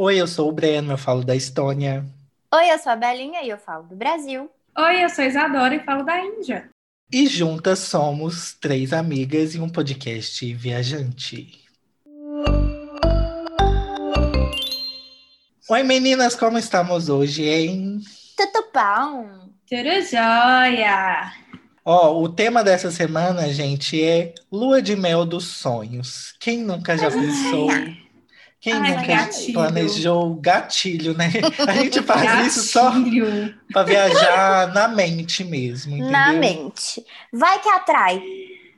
Oi, eu sou o Breno, eu falo da Estônia. Oi, eu sou a Belinha e eu falo do Brasil. Oi, eu sou a Isadora e falo da Índia. E juntas somos três amigas e um podcast viajante. Oi, meninas, como estamos hoje, hein? Tudo bom? Tudo jóia! Ó, o tema dessa semana, gente, é Lua de Mel dos Sonhos. Quem nunca já pensou? Quem Ai, nunca gatilho. planejou gatilho, né? A gente faz isso só Gatilho. para viajar na mente mesmo, entendeu? Na mente. Vai que atrai.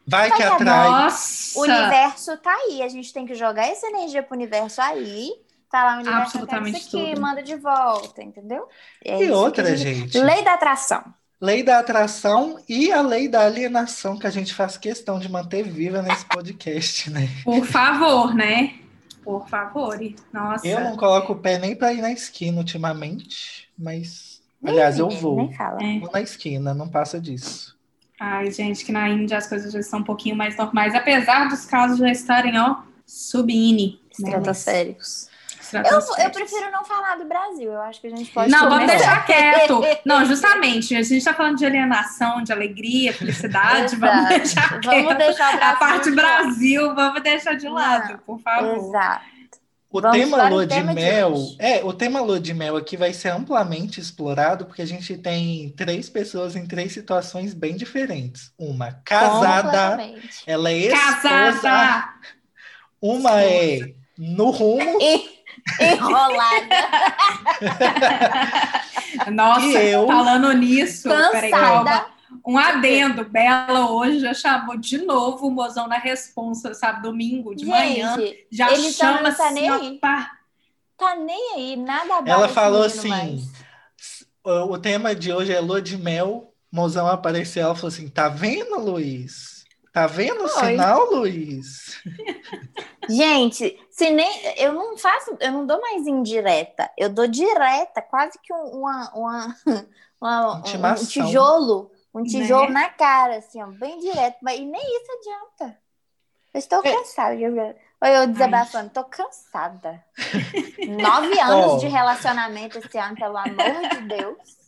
Vai que Vai que atrai. Nossa! O universo tá aí. A gente tem que jogar essa energia pro universo aí. Tá lá o universo Absolutamente isso aqui, tudo. manda de volta, entendeu? É E outra, que a gente. Lei da atração. Lei da atração e a lei da alienação que a gente faz questão de manter viva nesse podcast, né? Por favor, né? Por favor. Nossa. Eu não coloco o pé nem para ir na esquina ultimamente, mas Nem aliás eu vou. Nem fala. É. Vou na esquina, não passa disso. Ai, gente, que na Índia as coisas já estão um pouquinho mais normais, apesar dos casos já estarem, ó, subindo. Né? Eu, eu prefiro não falar do Brasil. Eu acho que a gente pode. Não, vamos deixar quieto. Não, justamente, a gente tá falando de alienação, de alegria, felicidade, vamos deixar Vamos quieto. deixar o Brasil. A parte de Brasil, vamos deixar de Não, lado, por favor. Exato. O Vamos tema lua de tema de mel, hoje. é, o tema lua de mel aqui vai ser amplamente explorado porque a gente tem três pessoas em três situações bem diferentes. Uma casada, ela é esposa, Casada! uma é no rumo E- Enrolada. Nossa, eu? falando nisso, peraí, calma. Cansada. Um adendo, Bela hoje já chamou de novo o mozão na responsa, sabe, domingo de manhã. Gente, Já ele chama tá nem assim, aí. tá nem aí, nada Ela falou assim, mais. O, tema de hoje é lua de mel. Mozão apareceu, ela falou assim: tá vendo, Luiz? Tá vendo o sinal, Luiz? Gente, se nem eu não faço, eu não dou mais indireta, eu dou direta, quase que um, uma, uma, uma- um, tijolo, um tijolo Né? na cara, assim, ó, bem direto, mas e nem isso adianta. Eu estou É. cansada? Olha, eu desabafando, tô cansada. Nove anos Ó. de relacionamento esse ano, pelo amor de Deus.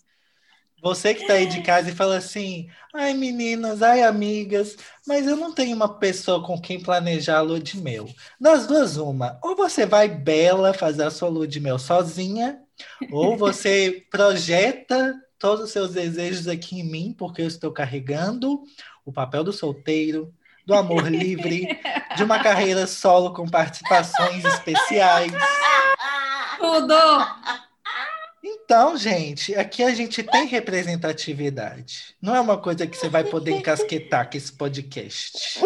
Você que tá aí de casa e fala assim: ai meninas, ai amigas, mas eu não tenho uma pessoa com quem planejar a lua de mel. Das duas, uma. Ou você vai bela fazer a sua lua de mel sozinha, ou você projeta todos os seus desejos aqui em mim, porque eu estou carregando o papel do solteiro, do amor livre, de uma carreira solo com participações especiais. Tudo! Então, gente, aqui a gente tem representatividade. Não é uma coisa que você vai poder encasquetar com esse podcast.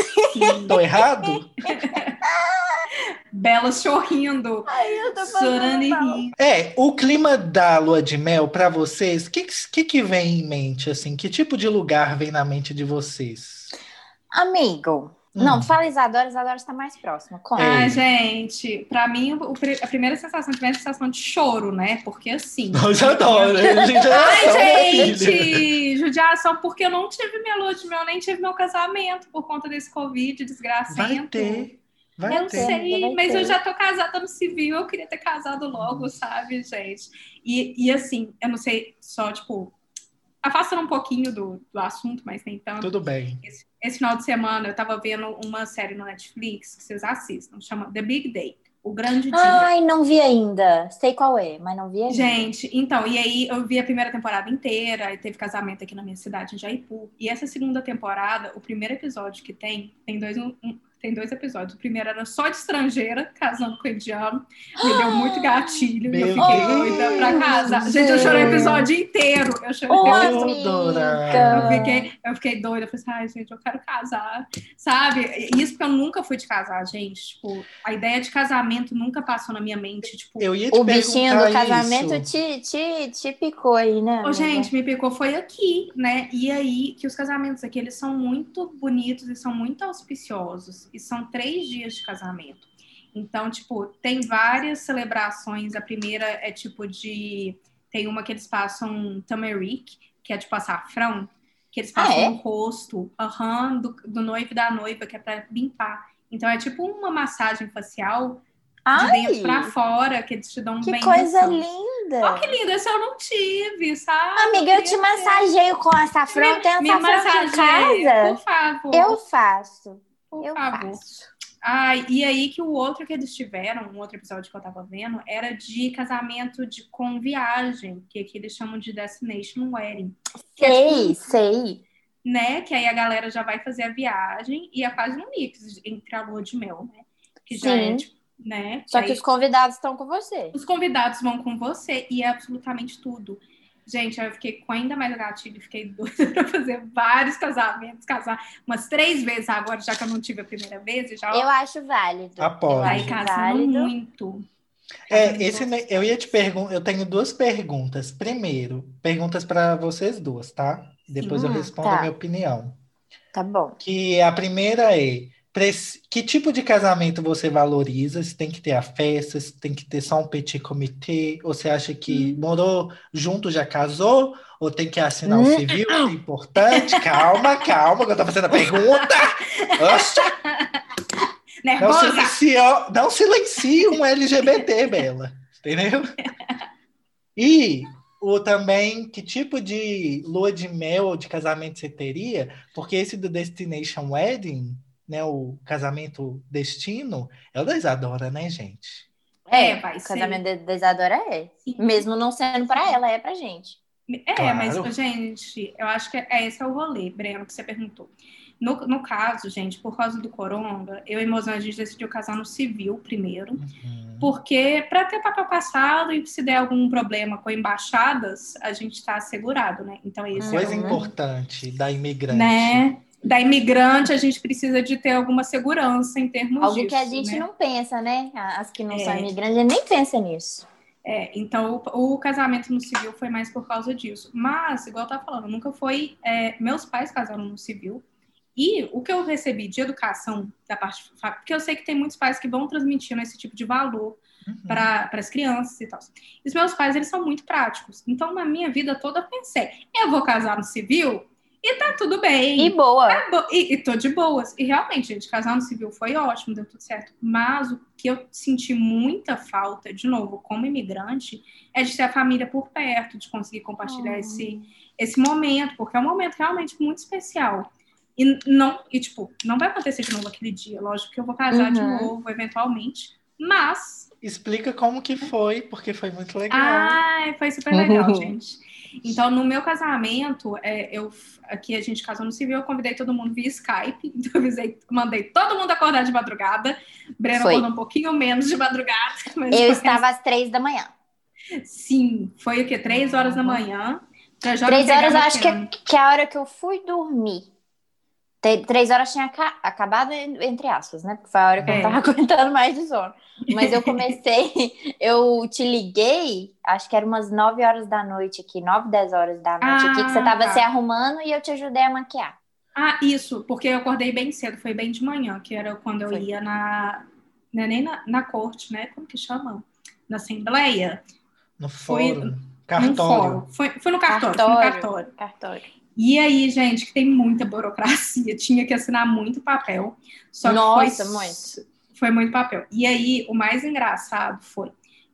Tô errado? Bela sorrindo, Ai, eu tô chorando e rindo. É, o clima da lua de mel para vocês, o que, que, que vem em mente, assim? Que tipo de lugar vem na mente de vocês? Amigo. Não, fala Isadora, Isadora está mais próxima. Conta. Ai, gente, pra mim, o a primeira sensação que vem é a sensação de choro, né? Porque assim. Nós adoro, a gente é Ai, família. gente! Judiação, porque eu não tive minha lua de mel, nem tive meu casamento por conta desse Covid desgracento. Vai ter, vai Eu ter. sei, mas ter. eu já tô casada no civil, eu queria ter casado logo, sabe, gente? E, e assim, eu não sei, só, tipo, afastando um pouquinho do, do assunto, mas nem tanto. Tudo bem. Esse, esse final de semana eu tava vendo uma série no Netflix que vocês assistam, chama The Big Day, O Grande Dia. Ai, não vi ainda. Sei qual é, mas não vi ainda. Gente, então, e aí eu vi a primeira temporada inteira, e teve casamento aqui na minha cidade, em Jaipu. E essa segunda temporada, o primeiro episódio que tem, tem dois, um- tem dois episódios. O primeiro era só de estrangeira, casando com indiano. Me deu muito gatilho e eu Meu fiquei Deus! doida pra casar. Gente, eu chorei o episódio inteiro. Eu chorei o eu fiquei, eu fiquei doida, eu falei assim, ai, gente, eu quero casar, sabe? Isso porque eu nunca fui de casar, gente. Tipo, a ideia de casamento nunca passou na minha mente. Tipo, Eu ia te O bichinho do casamento isso. te, te, te picou aí, né? Ô, gente, me picou foi aqui, né? E aí que os casamentos aqui, eles são muito bonitos e são muito auspiciosos. E são três dias de casamento. Então, tipo, tem várias celebrações. A primeira é tipo de... Tem uma que eles passam turmeric, que é tipo açafrão. Que eles Ah, passam é? no rosto, aham, do, do noivo e da noiva, que é pra limpar. Então, é tipo uma massagem facial Ai, dentro pra fora, que eles te dão que benção. coisa linda. Ó, que lindo, esse eu não tive, sabe? Amiga, eu te ter. massageio com açafrão. Tem Me açafrão aqui em casa? por favor. Eu faço. Por Eu favor. faço. Ai, e aí que o outro que eles tiveram, um outro episódio que eu tava vendo, era de casamento de, com viagem, que aqui eles chamam de Destination Wedding. É Sei, tipo, sei. né? Que aí a galera já vai fazer a viagem e é quase um mix entre a lua de mel, né? Que já Sim. é, tipo, né? Só Aí que os convidados estão com você. os convidados vão com você e é absolutamente tudo. Gente, eu fiquei com ainda mais gatilho, fiquei doida pra fazer vários casamentos, casar umas três vezes agora, já que eu não tive a primeira vez, já Eu acho válido. Apoio. Eu vai casando válido. muito. É, esse eu ia te perguntar, eu tenho duas perguntas. Primeiro, perguntas para vocês duas, tá? Depois eu Hum, respondo tá. a minha opinião. Tá bom. Que a primeira é, que tipo de casamento você valoriza? Se tem que ter a festa, se tem que ter só um petit comité, ou você acha que Hum. morou junto, já casou, ou tem que assinar o Hum. civil? É importante, calma, calma, que eu tô fazendo a pergunta. Oxa, não, Nervosa! silencio, não silencie um LGBT, Bela. Entendeu? E o também, que tipo de lua de mel ou de casamento você teria? Porque esse do Destination Wedding, né, o casamento destino, é o da Isadora, né, gente? É, É, vai o ser. casamento de desadora é. Sim. Mesmo não sendo pra ela, é pra gente. É, Claro. mas, gente, eu acho que é, esse é o rolê, Breno, que você perguntou. No, no caso, gente, por causa do coronga, eu e Mozão, a gente decidiu casar no civil primeiro. Uhum. Porque para ter papel passado e se der algum problema com embaixadas, a gente está assegurado, né? Então esse Coisa é o, importante da imigrante. né? Da imigrante, a gente precisa de ter alguma segurança em termos Algo disso, que a gente né? não pensa, né? As que não É. são imigrantes, a gente nem pensa nisso. É, então o, o casamento no civil foi mais por causa disso. Mas, igual eu tava falando, nunca foi. é, meus pais casaram no civil. E o que eu recebi de educação da parte. Porque eu sei que tem muitos pais que vão transmitindo esse tipo de valor Uhum. para as crianças e tal. E os meus pais, eles são muito práticos. Então, na minha vida toda, eu pensei, eu vou casar no civil e tá tudo bem. E boa. Tá bo- E, e tô de boas. E realmente, gente, casar no civil foi ótimo, deu tudo certo. Mas o que eu senti muita falta, de novo, como imigrante, é de ter a família por perto, de conseguir compartilhar Oh. esse, esse momento, porque é um momento realmente muito especial. E não, e tipo, não vai acontecer de novo aquele dia. Lógico que eu vou casar de Uhum. novo, eventualmente. Mas Explica como que foi, porque foi muito legal. Ai, foi super legal, gente. Então, no meu casamento, é, eu aqui a gente casou no civil, eu convidei todo mundo via Skype. Então, eu avisei, mandei todo mundo acordar de madrugada. Breno Foi. acordou um pouquinho menos de madrugada. Mas Eu estava às três da manhã. Sim, foi o quê? Três horas da manhã. Já me Três horas, eu acho que, é que é a hora que eu fui dormir. Três horas tinha aca- acabado, en- entre aspas, né? Porque foi a hora que eu É. não tava aguentando mais de sono. Mas eu comecei, eu te liguei, acho que era umas nove horas da noite aqui, nove, dez horas da noite aqui, que você Ah, tava tá. se arrumando e eu te ajudei a maquiar. Ah, isso, porque eu acordei bem cedo, foi bem de manhã, que era quando eu Foi. ia na. Não é nem na, na corte, né? Como que chama? Na Assembleia. No Foi fórum, cartório. fórum. Foi, foi no cartório, foi no Cartório. cartório. E aí, gente, que tem muita burocracia, tinha que assinar muito papel. Só que Nossa, foi, muito. Foi muito papel. E aí, o mais engraçado foi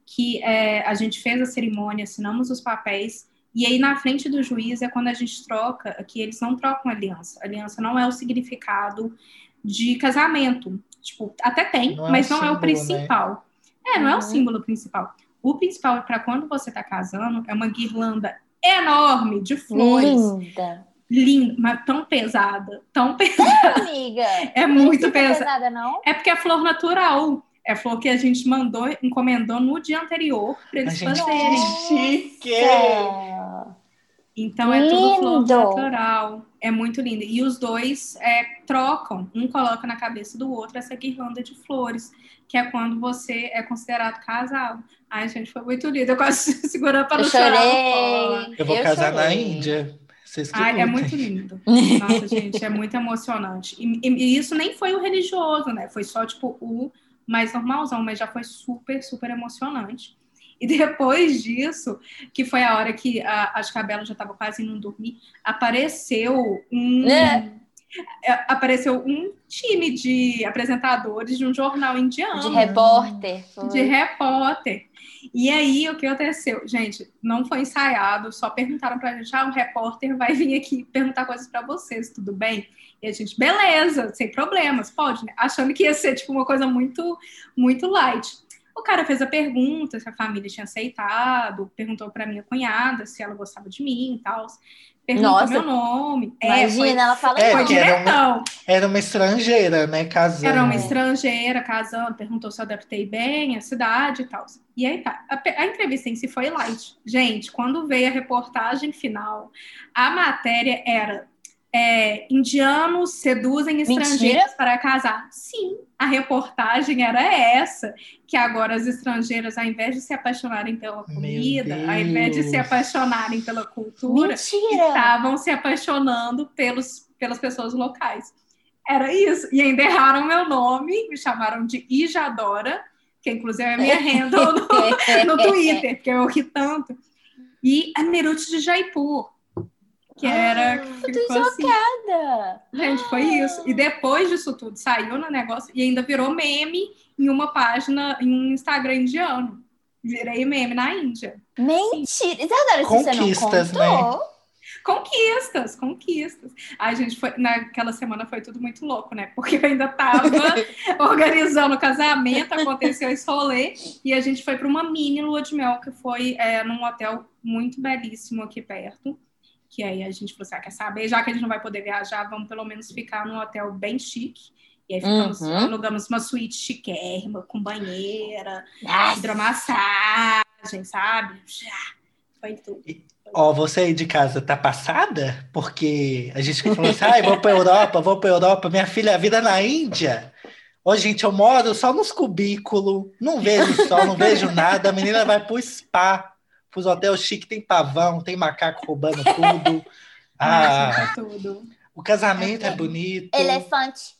que é, a gente fez a cerimônia, assinamos os papéis, e aí na frente do juiz é quando a gente troca, que eles não trocam aliança. Aliança não é o significado de casamento. Tipo, até tem, Não é mas o não é o símbolo, principal. É, não é o Uhum. símbolo principal. O principal é para quando você tá casando, é uma guirlanda enorme de flores. Linda. Linda, mas tão pesada, tão pesada. Amiga. É não muito pesada. pesada, não? É porque é flor natural. É flor que a gente mandou, encomendou no dia anterior para A eles gente fazerem. chique! Então é tudo flor Lindo! natural. É muito lindo. E os dois é, trocam. Um coloca na cabeça do outro essa guirlanda de flores, que é quando você é considerado casado. Ai, gente, foi muito lindo. Eu quase segurando para Eu não chorar. Eu vou casar na chorei. Índia. Vocês que Ai, é muito lindo. Nossa, gente, é muito emocionante. E, e- e isso nem foi o religioso, né? Foi só, tipo, o mais normalzão, mas já foi super, super emocionante. E depois disso, que foi a hora que a, acho que a Bela já estava quase indo dormir, apareceu um. É. é, apareceu um time de apresentadores de um jornal indiano. De repórter. Foi. De repórter. E aí, o que aconteceu? Gente, não foi ensaiado, só perguntaram pra gente: ah, um repórter vai vir aqui perguntar coisas para vocês, tudo bem? E a gente, beleza, sem problemas, pode, né? Achando que ia ser, tipo, uma coisa muito, muito light. O cara fez a pergunta se a família tinha aceitado, perguntou para minha cunhada se ela gostava de mim e tal perguntou Nossa, meu nome. É, imagina, é, foi, ela fala é, foi Era uma, era uma estrangeira, né, casando. Era uma estrangeira casando, perguntou se eu adaptei bem a cidade e tal. E aí tá, a, a, entrevista em si foi light. Gente, quando veio a reportagem final, a matéria era é, indianos seduzem estrangeiros Mentira? para casar. Sim, a reportagem era essa, que agora as estrangeiras, ao invés de se apaixonarem pela comida, ao invés de se apaixonarem pela cultura, Mentira. estavam se apaixonando pelos, pelas pessoas locais. Era isso. E ainda erraram meu nome, me chamaram de Ijadora, que inclusive é a minha renda no, no Twitter, porque eu ri tanto. E a Merute de Jaipur que era. Ah, eu tô chocada! Assim. Gente, foi isso. E depois disso tudo, saiu no negócio e ainda virou meme em uma página, em um Instagram indiano. Virei meme na Índia. Mentira! Isadora, Conquistas, você não contou? né? Conquistas, conquistas. Ai, gente, foi, naquela semana foi tudo muito louco, né? Porque eu ainda tava organizando o casamento, aconteceu esse rolê, e a gente foi para uma mini lua de mel, que foi é, num hotel muito belíssimo aqui perto que aí a gente falou assim, ah, quer saber, já que a gente não vai poder viajar, vamos pelo menos ficar num hotel bem chique. E aí ficamos, uhum. alugamos uma suíte chiquérrima, com banheira, Nossa. hidromassagem, sabe? Foi tudo. Ó, oh, você aí de casa tá passada? Porque a gente falou assim, ai, vou pra Europa, vou pra Europa, minha filha, a vida na Índia. Ô, gente, eu moro só nos cubículos, não vejo sol, não vejo nada, a menina vai pro spa os hotéis chiques tem pavão, tem macaco roubando tudo. ah, tudo. O casamento é, é bonito. Elefante.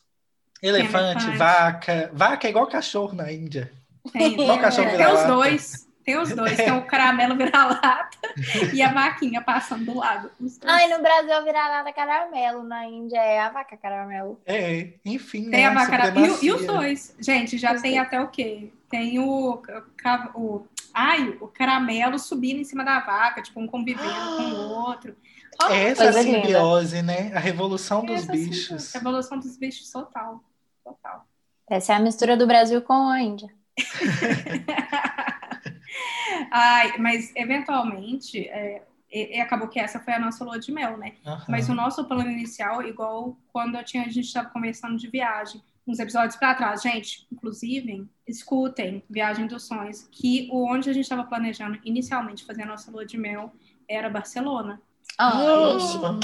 Elefante, Elefante, vaca. Vaca é igual cachorro na Índia. Tem, igual cachorro tem os dois. Tem os dois, tem o caramelo vira-lata e a vaquinha passando do lado. Ai, no Brasil é vira-lata caramelo, na Índia é a vaca caramelo. É, enfim. Tem né, a vaca e, e, os dois. Gente, já os tem dois. até o quê? Tem o, o, o ai, o caramelo subindo em cima da vaca, tipo, um convivendo ah, com o outro. Oh, essa é simbiose, né? A revolução dos bichos. A revolução dos bichos total. Total. Essa é a mistura do Brasil com a Índia. ai, mas eventualmente, é, e, e, acabou que essa foi a nossa lua de mel, né? Uhum. Mas o nosso plano inicial, igual quando eu tinha, a gente estava conversando de viagem, uns episódios para trás, gente, inclusive, escutem Viagem dos Sonhos, que o onde a gente estava planejando inicialmente fazer a nossa lua de mel era Barcelona. Oh, oh.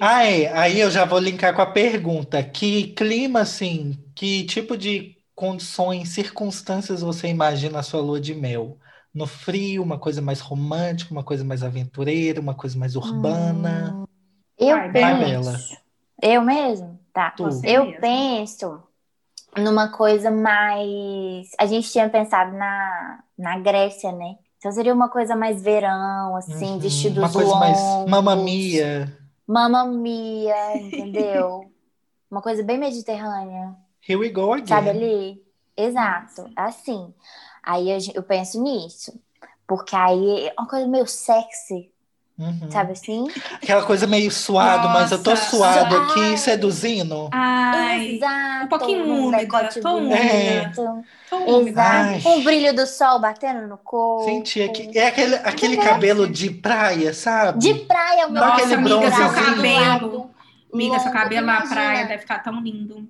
Aí, aí eu já vou linkar com a pergunta: que clima, assim, que tipo de condições, circunstâncias você imagina a sua lua de mel? No frio, uma coisa mais romântica, uma coisa mais aventureira, uma coisa mais urbana? Hum, eu penso. Eu mesmo? Tá. eu mesmo. penso numa coisa mais. A gente tinha pensado na, na Grécia, né? Então seria uma coisa mais verão, assim, uhum. vestidos Uma coisa longos, mais mamamia. Mamamia, entendeu? uma coisa bem mediterrânea. Here we go again. Sabe ali? Exato, assim. Aí eu, eu penso nisso. Porque aí é uma coisa meio sexy, Uhum. Sabe assim? Aquela coisa meio suado, Nossa, mas eu tô suado aqui seduzindo. Ai, Exato. Um pouquinho úmida, tô úmida. É. Exato. Um brilho do sol batendo no corpo. Senti aqui. É aquele, aquele cabelo de praia, sabe? De praia, o meu Nossa, amiga, seu cabelo. Amiga, seu cabelo na praia deve ficar tão lindo.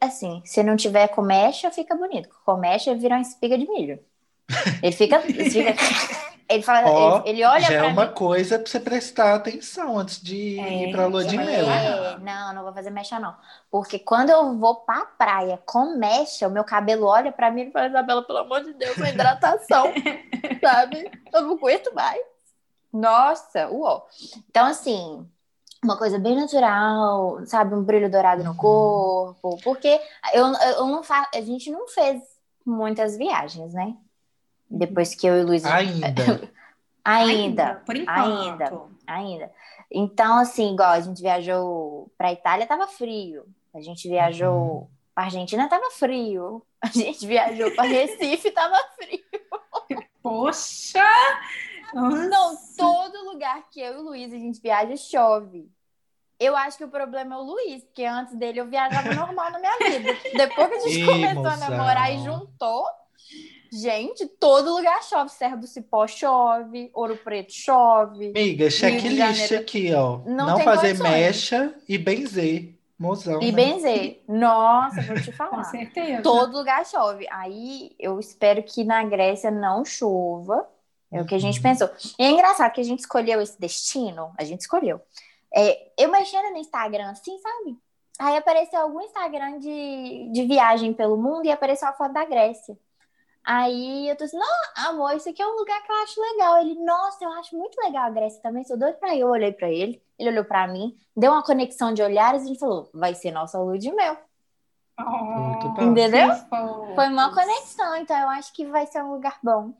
Assim, se não tiver com mecha, fica bonito. Com mecha, vira uma espiga de milho. Ele fica... Ele fica... Ele fala, oh, ele, ele, olha já é uma mim. coisa para você prestar atenção antes de é, ir para lua de mel. É, não, não vou fazer mecha não, porque quando eu vou para a praia com mecha, o meu cabelo olha para mim e fala, Isabela, pelo amor de Deus, uma hidratação, sabe? Eu não aguento mais. Nossa, uó. Então assim, uma coisa bem natural, sabe, um brilho dourado no uhum. corpo, porque eu, eu não faço, a gente não fez muitas viagens, né? Depois que eu e o Luiz. Ainda. Ainda, Por enquanto. ainda. ainda. Então, assim, igual a gente viajou pra Itália, tava frio. A gente viajou pra Argentina, tava frio. A gente viajou pra Recife, tava frio. Poxa! Nossa. Não, todo lugar que eu e o Luiz a gente viaja chove. Eu acho que o problema é o Luiz, porque antes dele eu viajava normal na minha vida. Depois que a gente Ih, começou a namorar e juntou, gente, todo lugar chove. Serra do Cipó chove, Ouro Preto chove. Amiga, checklist aqui, ó. Não Não, tem fazer condições. mecha e benzer. Mozão. E né? benzer. Nossa, vou te Com falar. certeza. Todo lugar chove. Aí eu espero que na Grécia não chova. É o que a gente Uhum. pensou. E é engraçado que a gente escolheu esse destino. A gente escolheu. É, eu mexendo no Instagram, assim, sabe? Aí apareceu algum Instagram de, de viagem pelo mundo e apareceu a foto da Grécia. Aí eu tô assim, não, amor, isso aqui é um lugar que eu acho legal. Ele, nossa, eu acho muito legal a Grécia também, sou doido pra ir. Eu olhei pra ele, ele olhou pra mim, deu uma conexão de olhares e ele falou, vai ser nossa lua de mel. Muito bom. Entendeu? Foi uma conexão, então eu acho que vai ser um lugar bom.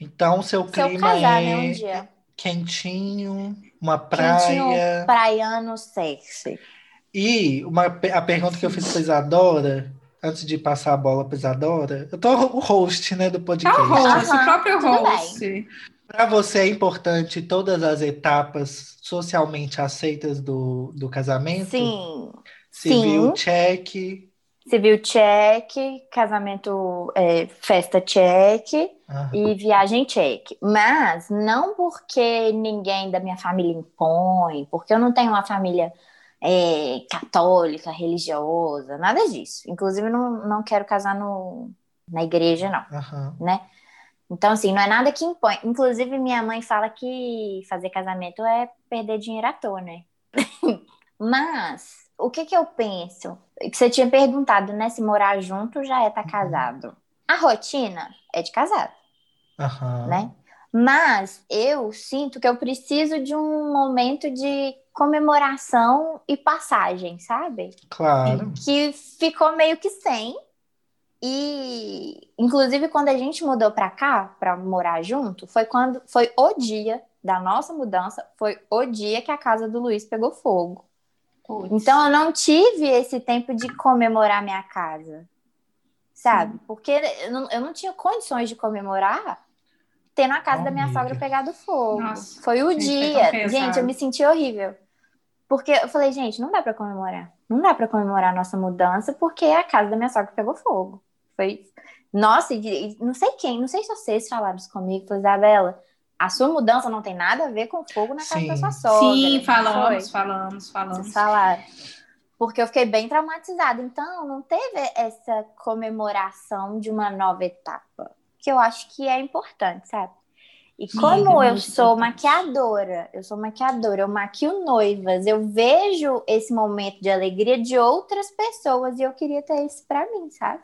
Então, seu Se eu clima casar, é né, um dia. quentinho, uma Quentinho, praia. praiano, sexy. E uma, a pergunta que eu fiz pra Isadora, antes de passar a bola pra Isadora, eu tô o host, né, do É podcast. o host, Aham, o próprio host. Para você é importante todas as etapas socialmente aceitas do, do casamento? Sim. Civil Sim. check. Civil check, casamento, é, festa check Ah, e viagem check. Mas não porque ninguém da minha família impõe, porque eu não tenho uma família é, católica, religiosa, nada disso. Inclusive, não, não quero casar no, na igreja, não. aham. né? Então, assim, não é nada que impõe. Inclusive, minha mãe fala que fazer casamento é perder dinheiro à toa, né? Mas, o que que eu penso? Que você tinha perguntado, né? Se morar junto já é estar casado. A rotina é de casado, Aham. né? Mas eu sinto que eu preciso de um momento de comemoração e passagem, sabe? Claro. que ficou meio que sem. E, inclusive, quando a gente mudou pra cá, pra morar junto, foi quando foi o dia da nossa mudança, foi o dia que a casa do Luiz pegou fogo. Putz. Então, eu não tive esse tempo de comemorar minha casa, sabe? Porque eu não, eu não tinha condições de comemorar tendo a casa Oh, da minha amiga. sogra pegado fogo. Nossa, foi o gente, foi dia. pesado. Gente, eu me senti horrível. Porque eu falei, gente, não dá pra comemorar. Não dá pra comemorar a nossa mudança porque a casa da minha sogra pegou fogo. Foi. Nossa, e, não sei quem, não sei se vocês falaram isso comigo, falei, Isabela, a sua mudança não tem nada a ver com fogo na casa Sim. da sua sogra. Sim, falamos, foi? falamos, falamos. Vocês falaram. Porque eu fiquei bem traumatizada. Então, não teve essa comemoração de uma nova etapa. Que eu acho que é importante, sabe? E Sim, como é eu sou importante. maquiadora, eu sou maquiadora, eu maquio noivas, eu vejo esse momento de alegria de outras pessoas e eu queria ter isso pra mim, sabe?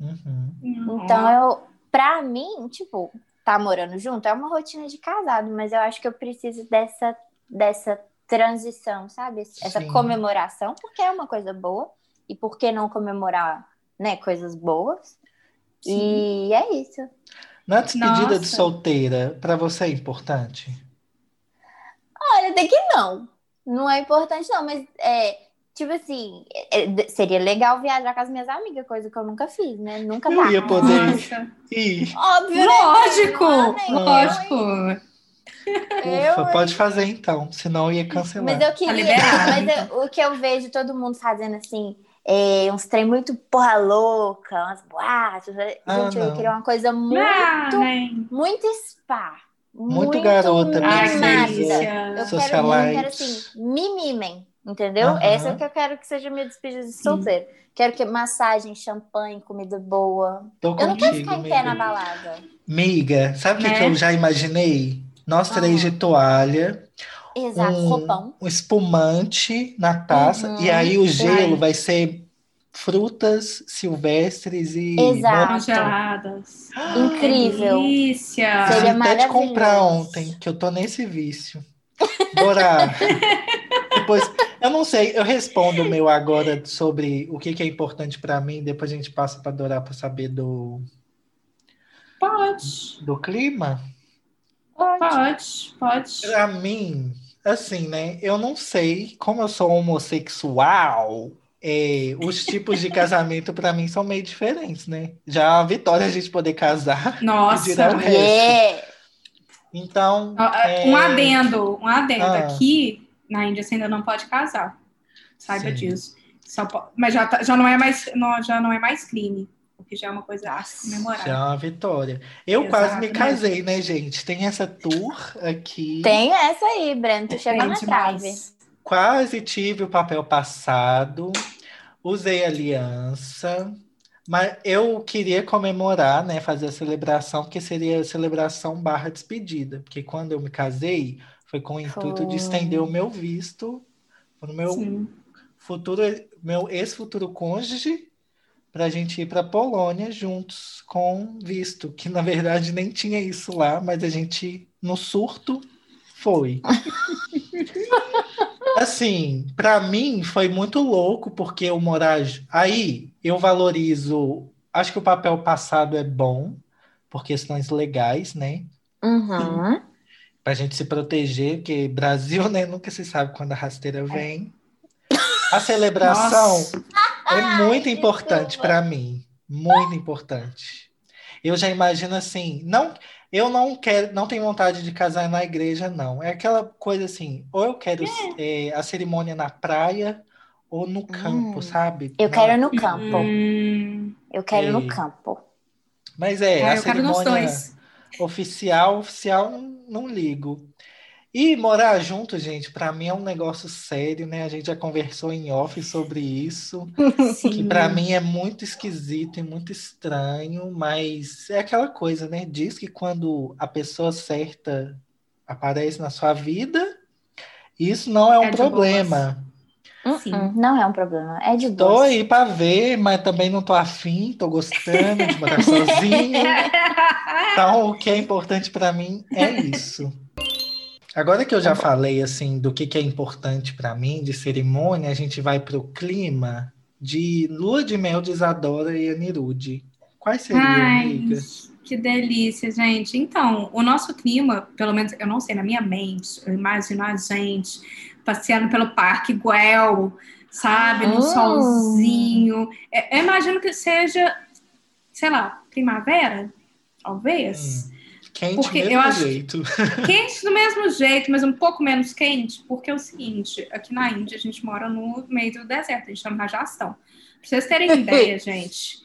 Uhum. Uhum. Então, eu, pra mim, tipo, tá morando junto é uma rotina de casado, mas eu acho que eu preciso dessa, dessa transição, sabe? Essa Sim. comemoração, porque é uma coisa boa, e por que não comemorar, né, coisas boas? E é isso. Na despedida de Nossa. solteira, para você é importante? Olha, até que não. Não é importante, não, mas é. Tipo assim, é- é- seria legal viajar com as minhas amigas, coisa que eu nunca fiz, né? Nunca Eu dá. ia poder- Nossa. Ih, Óbvio, né? Lógico, eu, lógico. Eu, ufa, pode fazer então, senão eu ia cancelar. Mas eu queria. liberado, mas eu- o que eu vejo todo mundo fazendo assim, é, uns trem muito porra louca, umas boates. Ah, Gente, eu não. queria uma coisa muito, Ah, né? muito spa. Muito garota, Ai, mimada. Eu quero, eu quero assim, me mimem, entendeu? Essa é o que eu quero que seja minha despedida de solteiro. Quero que massagem, champanhe, comida boa. Tô Eu não quero contigo, ficar em pé na balada. Miga, sabe o que, Né? que eu já imaginei? Nós três Ah. de toalha, Exato, um, roupão. um espumante na taça, Uhum. e aí o gelo Ai. vai ser frutas silvestres e Exato. Congeladas. Incrível. Delícia. Seria até de comprar ontem, que eu tô nesse vício. Bora. depois, eu não sei, eu respondo o meu agora sobre o que, que é importante pra mim, depois a gente passa pra Dorar pra saber do, Pode. do clima. Pode, pode. Pra mim, assim, né? Eu não sei, como eu sou homossexual, é, os tipos de casamento pra mim são meio diferentes, né? Já é uma vitória a gente poder casar Nossa. Yeah. Então, é, Um adendo, um adendo. Ah. Aqui na Índia você ainda não pode casar. Saiba Sim. disso. Só Mas já, tá- já, não é mais, não, já não é mais crime, o que já é uma coisa a já comemorar. é uma vitória. Eu quase me Exatamente. casei, né, gente? Tem essa tour aqui. Tem essa aí, Breno. Tu chegou na trave. Quase tive o papel passado, usei aliança, mas eu queria comemorar, né, fazer a celebração, porque seria a celebração barra despedida, porque quando eu me casei, foi com o intuito de Foi. estender o meu visto para o meu Sim. futuro, meu ex-futuro cônjuge, para a gente ir para Polônia juntos com visto, que na verdade nem tinha isso lá, mas a gente, no surto, foi. Assim, para mim foi muito louco, porque eu morar. Aí eu valorizo. Acho que o papel passado é bom, por questões legais, né? Uhum. Pra gente se proteger, porque Brasil, né, nunca se sabe quando a rasteira vem. A celebração Nossa. É muito importante para mim, muito importante. Eu já imagino assim, não, eu não quero, não tenho vontade de casar na igreja, não. É aquela coisa assim, ou eu quero é, a cerimônia na praia ou no campo, Hum. sabe? Eu Na- quero no campo. Hum, Eu quero É. no campo. Mas é, ah, a cerimônia oficial, oficial, não, não ligo. E morar junto, gente, para mim é um negócio sério, né? A gente já conversou em off sobre isso. que Sim. para mim é muito esquisito e muito estranho, mas é aquela coisa, né? Diz que quando a pessoa certa aparece na sua vida, isso não é um É problema. Sim. Hum, Não é um problema. É de Tô boa. aí para ver, mas também não tô afim, tô gostando de morar sozinho. Então, o que é importante para mim é isso. Agora que eu já falei assim do que, que é importante para mim de cerimônia, a gente vai para o clima de lua de mel de Isadora e Anirude. Quais seriam, Ai, amiga? que delícia, gente. Então, o nosso clima, pelo menos, eu não sei, na minha mente, eu imagino a gente passeando pelo Parque Guel, sabe, no Hum. solzinho. É, Eu imagino que seja, sei lá, primavera, talvez. Quente Porque mesmo eu acho- jeito. Quente do mesmo jeito, mas um pouco menos quente, porque é o seguinte, aqui na Índia a gente mora no meio do deserto, a gente chama Rajastão. Pra vocês terem ideia, gente,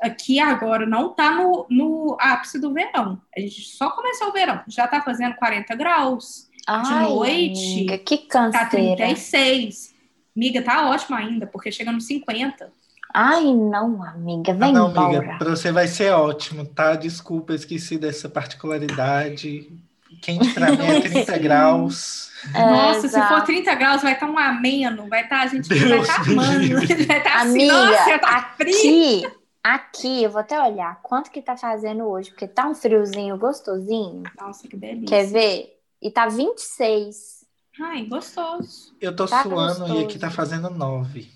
aqui agora não tá no, no ápice do verão. A gente só começou o verão, já tá fazendo 40 graus, Ai, noite, amiga, que tá canseira. 36. Miga, tá ótimo ainda, porque chega nos 50. Ai, não, amiga, vem Ah, não, embora. amiga, para você vai ser ótimo, tá? Desculpa, eu esqueci dessa particularidade. Quente para mim é 30 graus. É, Nossa, se for exato. 30 graus, vai estar um ameno, vai estar, a gente vai Deus estar me amando, vai estar assim, nossa, tá frio. Aqui, aqui, eu vou até olhar quanto que tá fazendo hoje, porque tá um friozinho gostosinho. Nossa, que delícia. Quer ver? E tá 26. Ai, gostoso. Eu tô Tá suando e aqui gostoso. tá fazendo 9.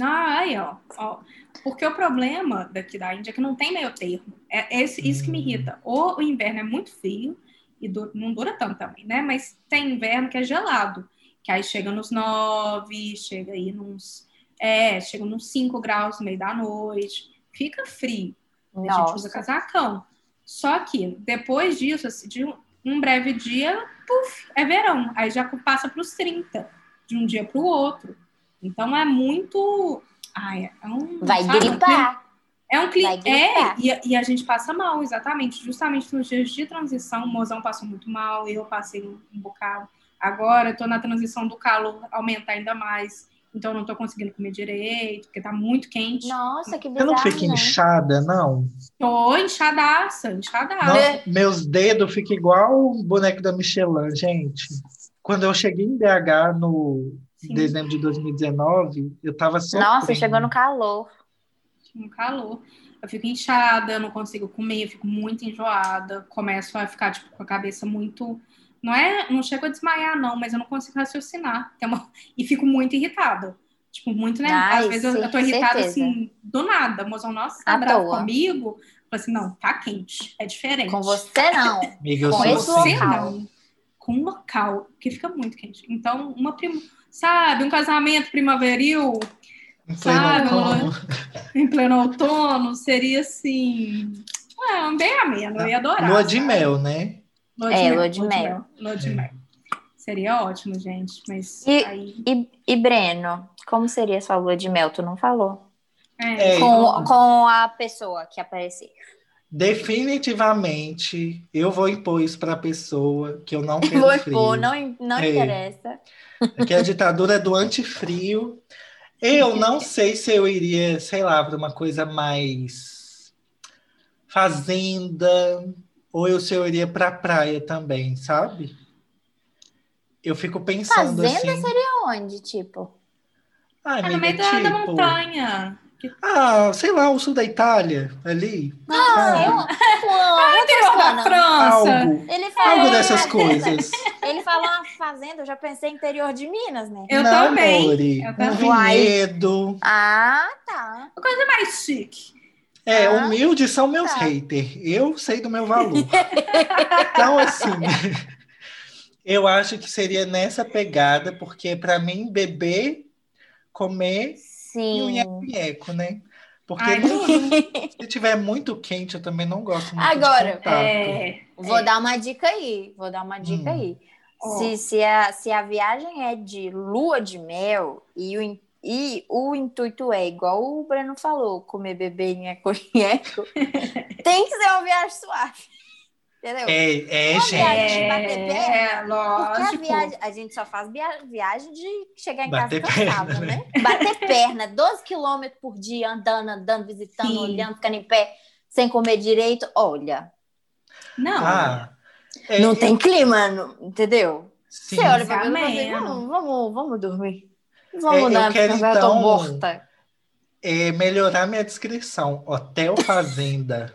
Ah, aí, ó, ó. Porque o problema daqui da Índia é que não tem meio termo. É esse, isso que me Hum. irrita. Ou o inverno é muito frio e não dura tanto também, né? Mas tem inverno que é gelado. Que aí chega nos 9, chega aí nos. É, chega nos 5 graus no meio da noite. Fica frio. A gente usa Nossa. casacão. Só que depois disso, assim, de um, um breve dia, puf, é verão. Aí já passa para os 30, de um dia para o outro. Então é muito. Ai, é um. Vai sabe, gripar. É um clima. Gripar. É, e, a- e a gente passa mal, exatamente. Justamente nos dias de transição, o mozão passou muito mal, eu passei um, um bocado. Agora eu tô na transição do calor aumentar ainda mais. Então eu não tô conseguindo comer direito, porque tá muito quente. Nossa, que Você bizarro, não fica né? inchada, não? Tô inchadaça, inchadaça. Nossa, meus dedos ficam igual o boneco da Michelin, gente. Quando eu cheguei em BH no Sim. dezembro de 2019, eu tava sofrendo. Nossa, chegou no calor. no calor. Eu fico inchada, eu não consigo comer, eu fico muito enjoada, começo a ficar tipo, com a cabeça muito. Não é, não chego a desmaiar, não, mas eu não consigo raciocinar. Tem uma- E fico muito irritada. Tipo, muito, né? Ai, Às vezes eu, sim, eu tô irritada certeza. assim, do nada. Mozão, nossa, tá bravo comigo. Falei assim, não, tá quente, é diferente. Com você não. Amiga, eu Com sou esse assim. Você local. não. Com um local, porque fica muito quente. Então, uma prim... sabe, um casamento primaveril Em pleno Sabe, outono. em pleno outono seria assim. É, um bem ameno, eu ia adorar. Lua de sabe? mel, né? Lua É, mel, lua de mel. Lua de É. mel. Seria ótimo, gente. Mas E- aí. E, e Breno, como seria sua lua de mel? Tu não falou. É, É, Com, com a pessoa que aparecer. Definitivamente, eu vou impor isso pra pessoa que eu não quero Vou frio. impor, não, não É. interessa. Que a ditadura é do antifrio. Eu não sei se eu iria, sei lá, para uma coisa mais fazenda, ou eu, se eu iria pra praia também, sabe? Eu fico pensando Fazenda assim. seria onde, tipo? Ai, É no meio da, da tipo, montanha. Ah, sei lá, o sul da Itália, ali. sabe? Eu, Fulano, Interior da. França. Algo, Ele falou, algo dessas coisas. ele falou uma fazenda, eu já pensei interior de Minas, né? Eu não, também. Lori, Eu um também. Uai. vinhedo. Ah, tá. Coisa mais chique. É, Ah, humildes são meus tá. haters. Eu sei do meu valor. então, assim, eu acho que seria nessa pegada, porque para mim, beber, comer e o Sim. nheco, né? Porque Ai, não- se tiver muito quente, eu também não gosto muito Agora. É, Vou é. dar uma dica aí. Vou dar uma dica Hum. aí. Se, se, a, se a viagem é de lua de mel e o, e o intuito é, igual o Breno falou, comer bebê nheco, nheco, tem que ser uma viagem suave. Entendeu? É, é, gente. viagem de bater perna. É, Porque a lógico. viagem, a gente só faz via- viagem de chegar em Bater casa cansado, perna, né? Bater perna, 12 quilômetros por dia, andando, andando, visitando, Sim. olhando, ficando em pé, sem comer direito. Olha, Não. Ah, é, não tem clima, não- entendeu? sim. Você olha pra mim e assim, vamos, vamos, vamos dormir. É, Vamos eu dar, quero, porque eu tô então, morta. É, melhorar minha descrição. Hotel Fazenda.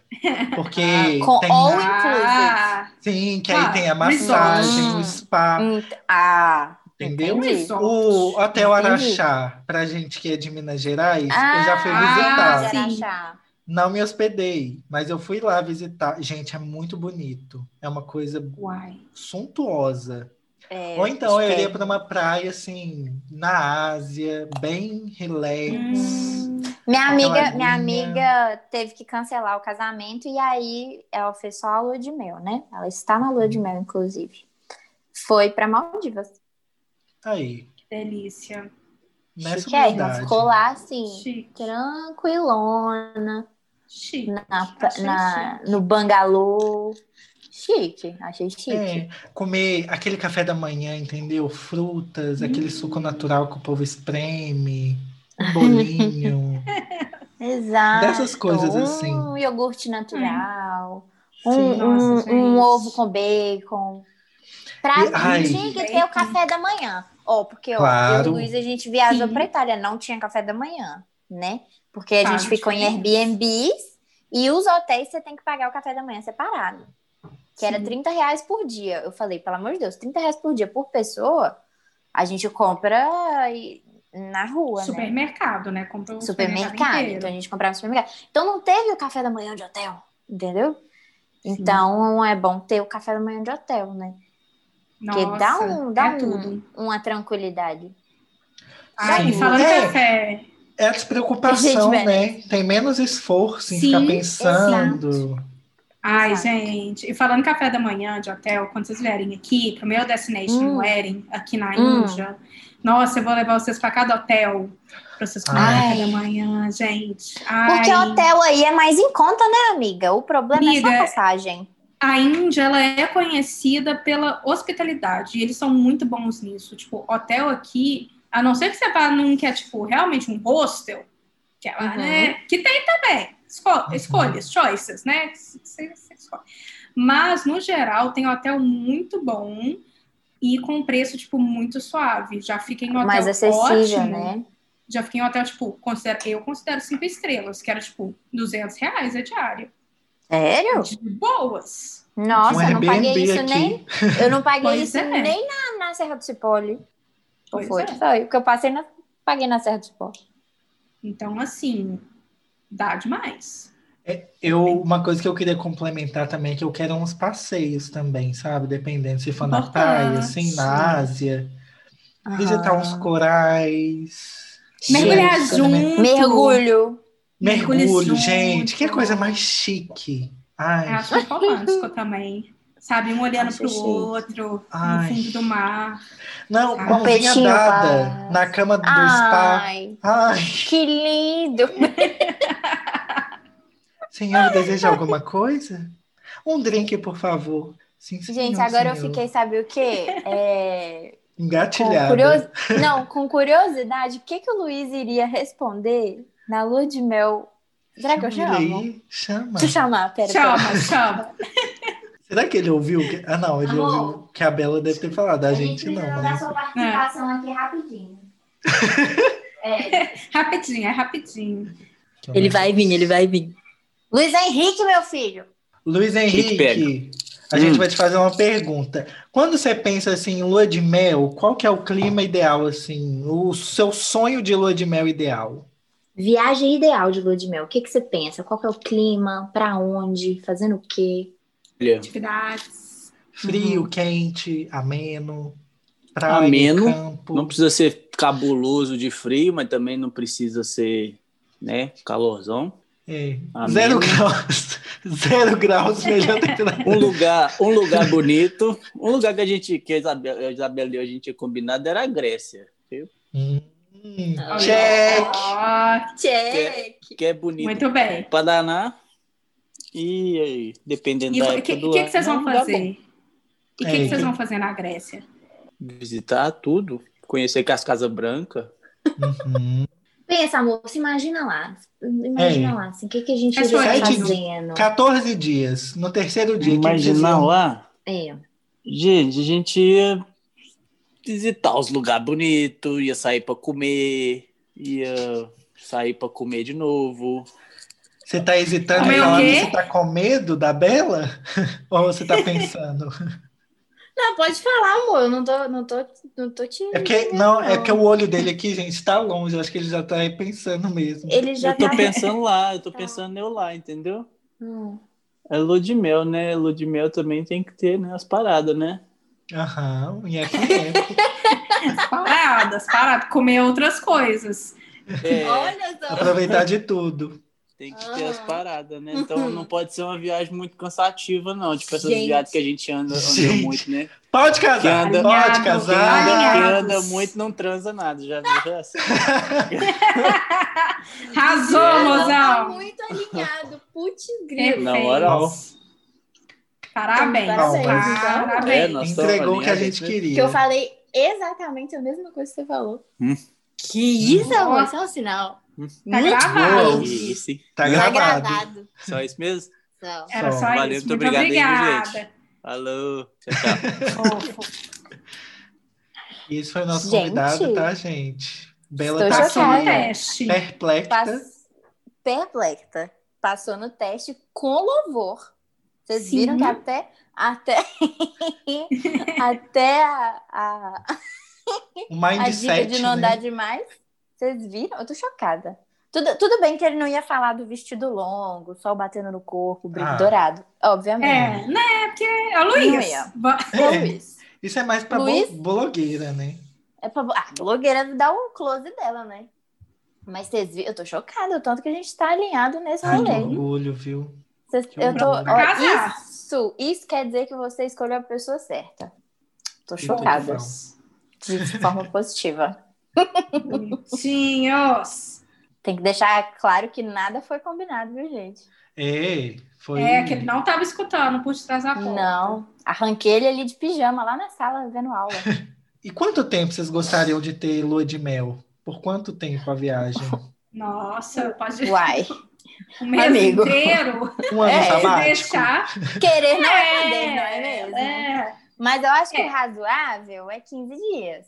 Porque Ah, com tem. all- Ah, Sim, que Ah, aí tem a massagem, o resort. spa, Hum, Ah, entendeu? entendi. O Hotel. Araxá, pra gente que é de Minas Gerais, eu Ah, já fui ah, visitar. sim. Não me hospedei, mas eu fui lá visitar. Gente, é muito bonito. É uma coisa uai. suntuosa. É, Ou então eu iria é. para uma praia assim, na Ásia, bem relax. Hum, Minha amiga, minha amiga teve que cancelar o casamento e aí ela fez só a lua de mel, né? Ela está na lua de mel, inclusive. Foi para Maldivas. Aí, que delícia. nessa Chiquérrima. humildade. Ficou lá assim, Chique. tranquilona, Chique. na, na- no bangalô. Chique, achei chique. É, comer aquele café da manhã, entendeu? Frutas, aquele suco natural que o povo espreme, um bolinho. Exato. Dessas coisas um assim. iogurte natural. Sim. Um, Nossa, um- gente. um ovo com bacon. Pra E- ai. mim tinha que ter o café da manhã. Ó, porque ó, Claro. eu e o Luiz a gente viajou Sim. pra Itália, não tinha café da manhã, né? Porque a Faz gente ficou em. Airbnbs e os hotéis você tem que pagar o café da manhã separado. Que era Sim. 30 reais por dia. Eu falei, pelo amor de Deus, 30 reais por dia por pessoa, a gente compra e- na rua, né? Supermercado, né? Comprou o supermercado. inteiro. Então a gente comprava no supermercado. Então não teve o café da manhã de hotel, entendeu? Então é bom ter o café da manhã de hotel, né? Porque Nossa, dá, um, dá é um- tudo. uma tranquilidade. Ai, Sim. falando É. em café, É a despreocupação, né? Tem menos esforço em Sim, ficar pensando. Ai, Exato. gente, e falando café da manhã de hotel, quando vocês vierem aqui pro meu Destination Hum. Wedding, aqui na Hum. Índia, nossa, eu vou levar vocês pra cada hotel pra vocês comerem Ai. café da manhã, gente. Ai, Porque hotel aí é mais em conta, né, amiga? O problema é só Amiga, a passagem. A Índia, ela é conhecida pela hospitalidade, e eles são muito bons nisso. Tipo, hotel aqui, a não ser que você vá num que é, tipo, realmente um hostel, que é lá, Uhum. né? Que tem também. Esco- escolhas, choices, né? Você, você escolhe. Mas, no geral, tem hotel muito bom e com preço, tipo, muito suave. Já fiquei em hotel mais acessível, ótimo. né? Já fiquei em hotel, tipo, considero, eu considero cinco estrelas, que era, tipo, 200 reais a diária. Sério? De boas. Nossa, um eu não paguei isso aqui. nem. Eu não paguei Pois isso é. nem na, na Serra do Cipolli. Ou Pois foi? é. Foi. Porque eu passei na. Paguei na Serra do Cipolli. Então, assim, dá demais. Eu, uma coisa que eu queria complementar também é que eu quero uns passeios também, sabe? Dependendo se for na Importante. praia, assim, na Ásia. Visitar uns corais. Mergulhar Gente, junto. Mergulho. Mergulho, Mergulho gente. Que coisa mais chique. Ai, Acho romântico também. Sabe, um olhando pro chique. outro, Ai. no fundo do mar. não, Um mãozinha peitinho, dada paz. na cama do spa. Ai, Ai, que lindo. senhor, deseja alguma coisa? Um drink, por favor. Sim, Gente, senhor, agora eu senhor. fiquei, sabe o quê? É, com Engatilhada. curios... Não, com curiosidade, o que, que o Luiz iria responder na lua de mel? Será que eu chamo? aí, Chama. Tu chamar, pera. pera. Chama, chama. Será que ele ouviu? que- Ah, não, ele Amor. ouviu que a Bela deve ter falado. A, gente, não, mas... sua participação aqui rapidinho. Rapidinho, é rapidinho. Ele vai vir, ele vai vir. Luiz Henrique, meu filho. Luiz? Henrique, a Hum. gente vai te fazer uma pergunta. Quando você pensa assim em lua de mel, qual que é o clima ideal, assim? O seu sonho de lua de mel ideal? Viagem ideal de lua de mel. O que, que você pensa? Qual que é o clima? Pra onde? Fazendo o quê? Olha, Atividades. Frio, Uhum. quente, ameno, praia, Ameno, campo. não precisa ser cabuloso de frio, mas também não precisa ser, né, calorzão. É, Ameno. Zero graus. Zero graus, melhor. Um lugar, um lugar bonito, um lugar que a gente, que a Isabel, a Isabela e eu, a gente tinha combinado era a Grécia, viu? Hum, check. Ó, Check. que é bonito muito bem. pra danar. E aí, dependendo E da o época que, do que, que ano, vocês é um vão fazer? E o É, que, que vocês que- vão fazer na Grécia? Visitar tudo, conhecer as Casas Brancas. Uhum. Pensa, amor, se imagina lá. Imagina É. lá, assim, o que, que a gente É estar fazendo? 14 dias. No terceiro dia. que iam- lá, É. gente, a gente ia visitar os lugares bonitos, ia sair pra comer, ia sair pra comer de novo. Você tá hesitando em falar que você tá com medo da Bela? Ou você tá pensando? Não, pode falar, amor. Eu não tô, não tô, não tô te. É porque, não, é porque o olho dele aqui, gente, tá longe. Eu acho que ele já tá aí pensando mesmo. Ele já eu tô tá. pensando lá, eu tô pensando eu lá, entendeu? Hum. É lua de mel, né? Lua de mel também tem que ter né, as paradas, né? Aham, e aqui é. Paradas, paradas. Comer outras coisas. É, Olha só. Aproveitar de tudo. Tem que ter as paradas, né? Então não pode ser uma viagem muito cansativa, não. Tipo essas Gente. viagens que a gente anda, anda muito, né? Pode casar, Que anda- pode Alinhado, Quem casar. anda, quem anda muito não transa nada, já viu essa? Arrasou, Tá mozão. muito alinhado. Putz, grilo. Na moral. Parabéns. Parabéns. Parabéns. É, Entregou o que a gente né? queria. Que eu falei exatamente a mesma coisa que você falou. Hum. Que isso, amor? Isso é um sinal. Tá Muito gravado. bom. Hein? Tá Tá gravado. gravado. Só isso mesmo? Só. Era Só. só Valeu, isso. muito Muito obrigado aí, obrigada. gente? Alô, tchau, tchau. Esse foi o nosso Gente. convidado, tá, gente? Bela tá aqui, teste. perplexa. Pass... Perplexa. Passou no teste com louvor. Vocês Sim. viram que até. Até, até a, a, O a dica mindset, de não né? andar demais. Vocês viram? Eu tô chocada. Tudo, tudo bem que ele não ia falar do vestido longo, sol batendo no corpo, brilho Ah. dourado. Obviamente. É, né? Porque é o Luiz. É. Luiz. Isso é mais pra Luiz? blogueira, né? É pra... Ah, a blogueira dá o close dela, né? Mas vocês viram? Eu tô chocada, o tanto que a gente tá alinhado nesse Ai, que rolê. orgulho, viu? Vocês- Que eu tô. ó, isso, isso quer dizer que você escolheu a pessoa certa. Tô Que chocada. De forma positiva. Bonitinhos. Tem que deixar claro que nada foi combinado, viu, gente? É, foi. É, que ele não tava escutando por trás da porta. Não. Arranquei ele ali de pijama lá na sala vendo aula. E quanto tempo vocês gostariam de ter lua de mel? Por quanto tempo a viagem? Nossa, pode Uai. um mês Amigo. inteiro. Um ano É, sabático? deixar. Querer não é, É, poder, não é mesmo? É, Mas eu acho que É. o razoável é 15 dias.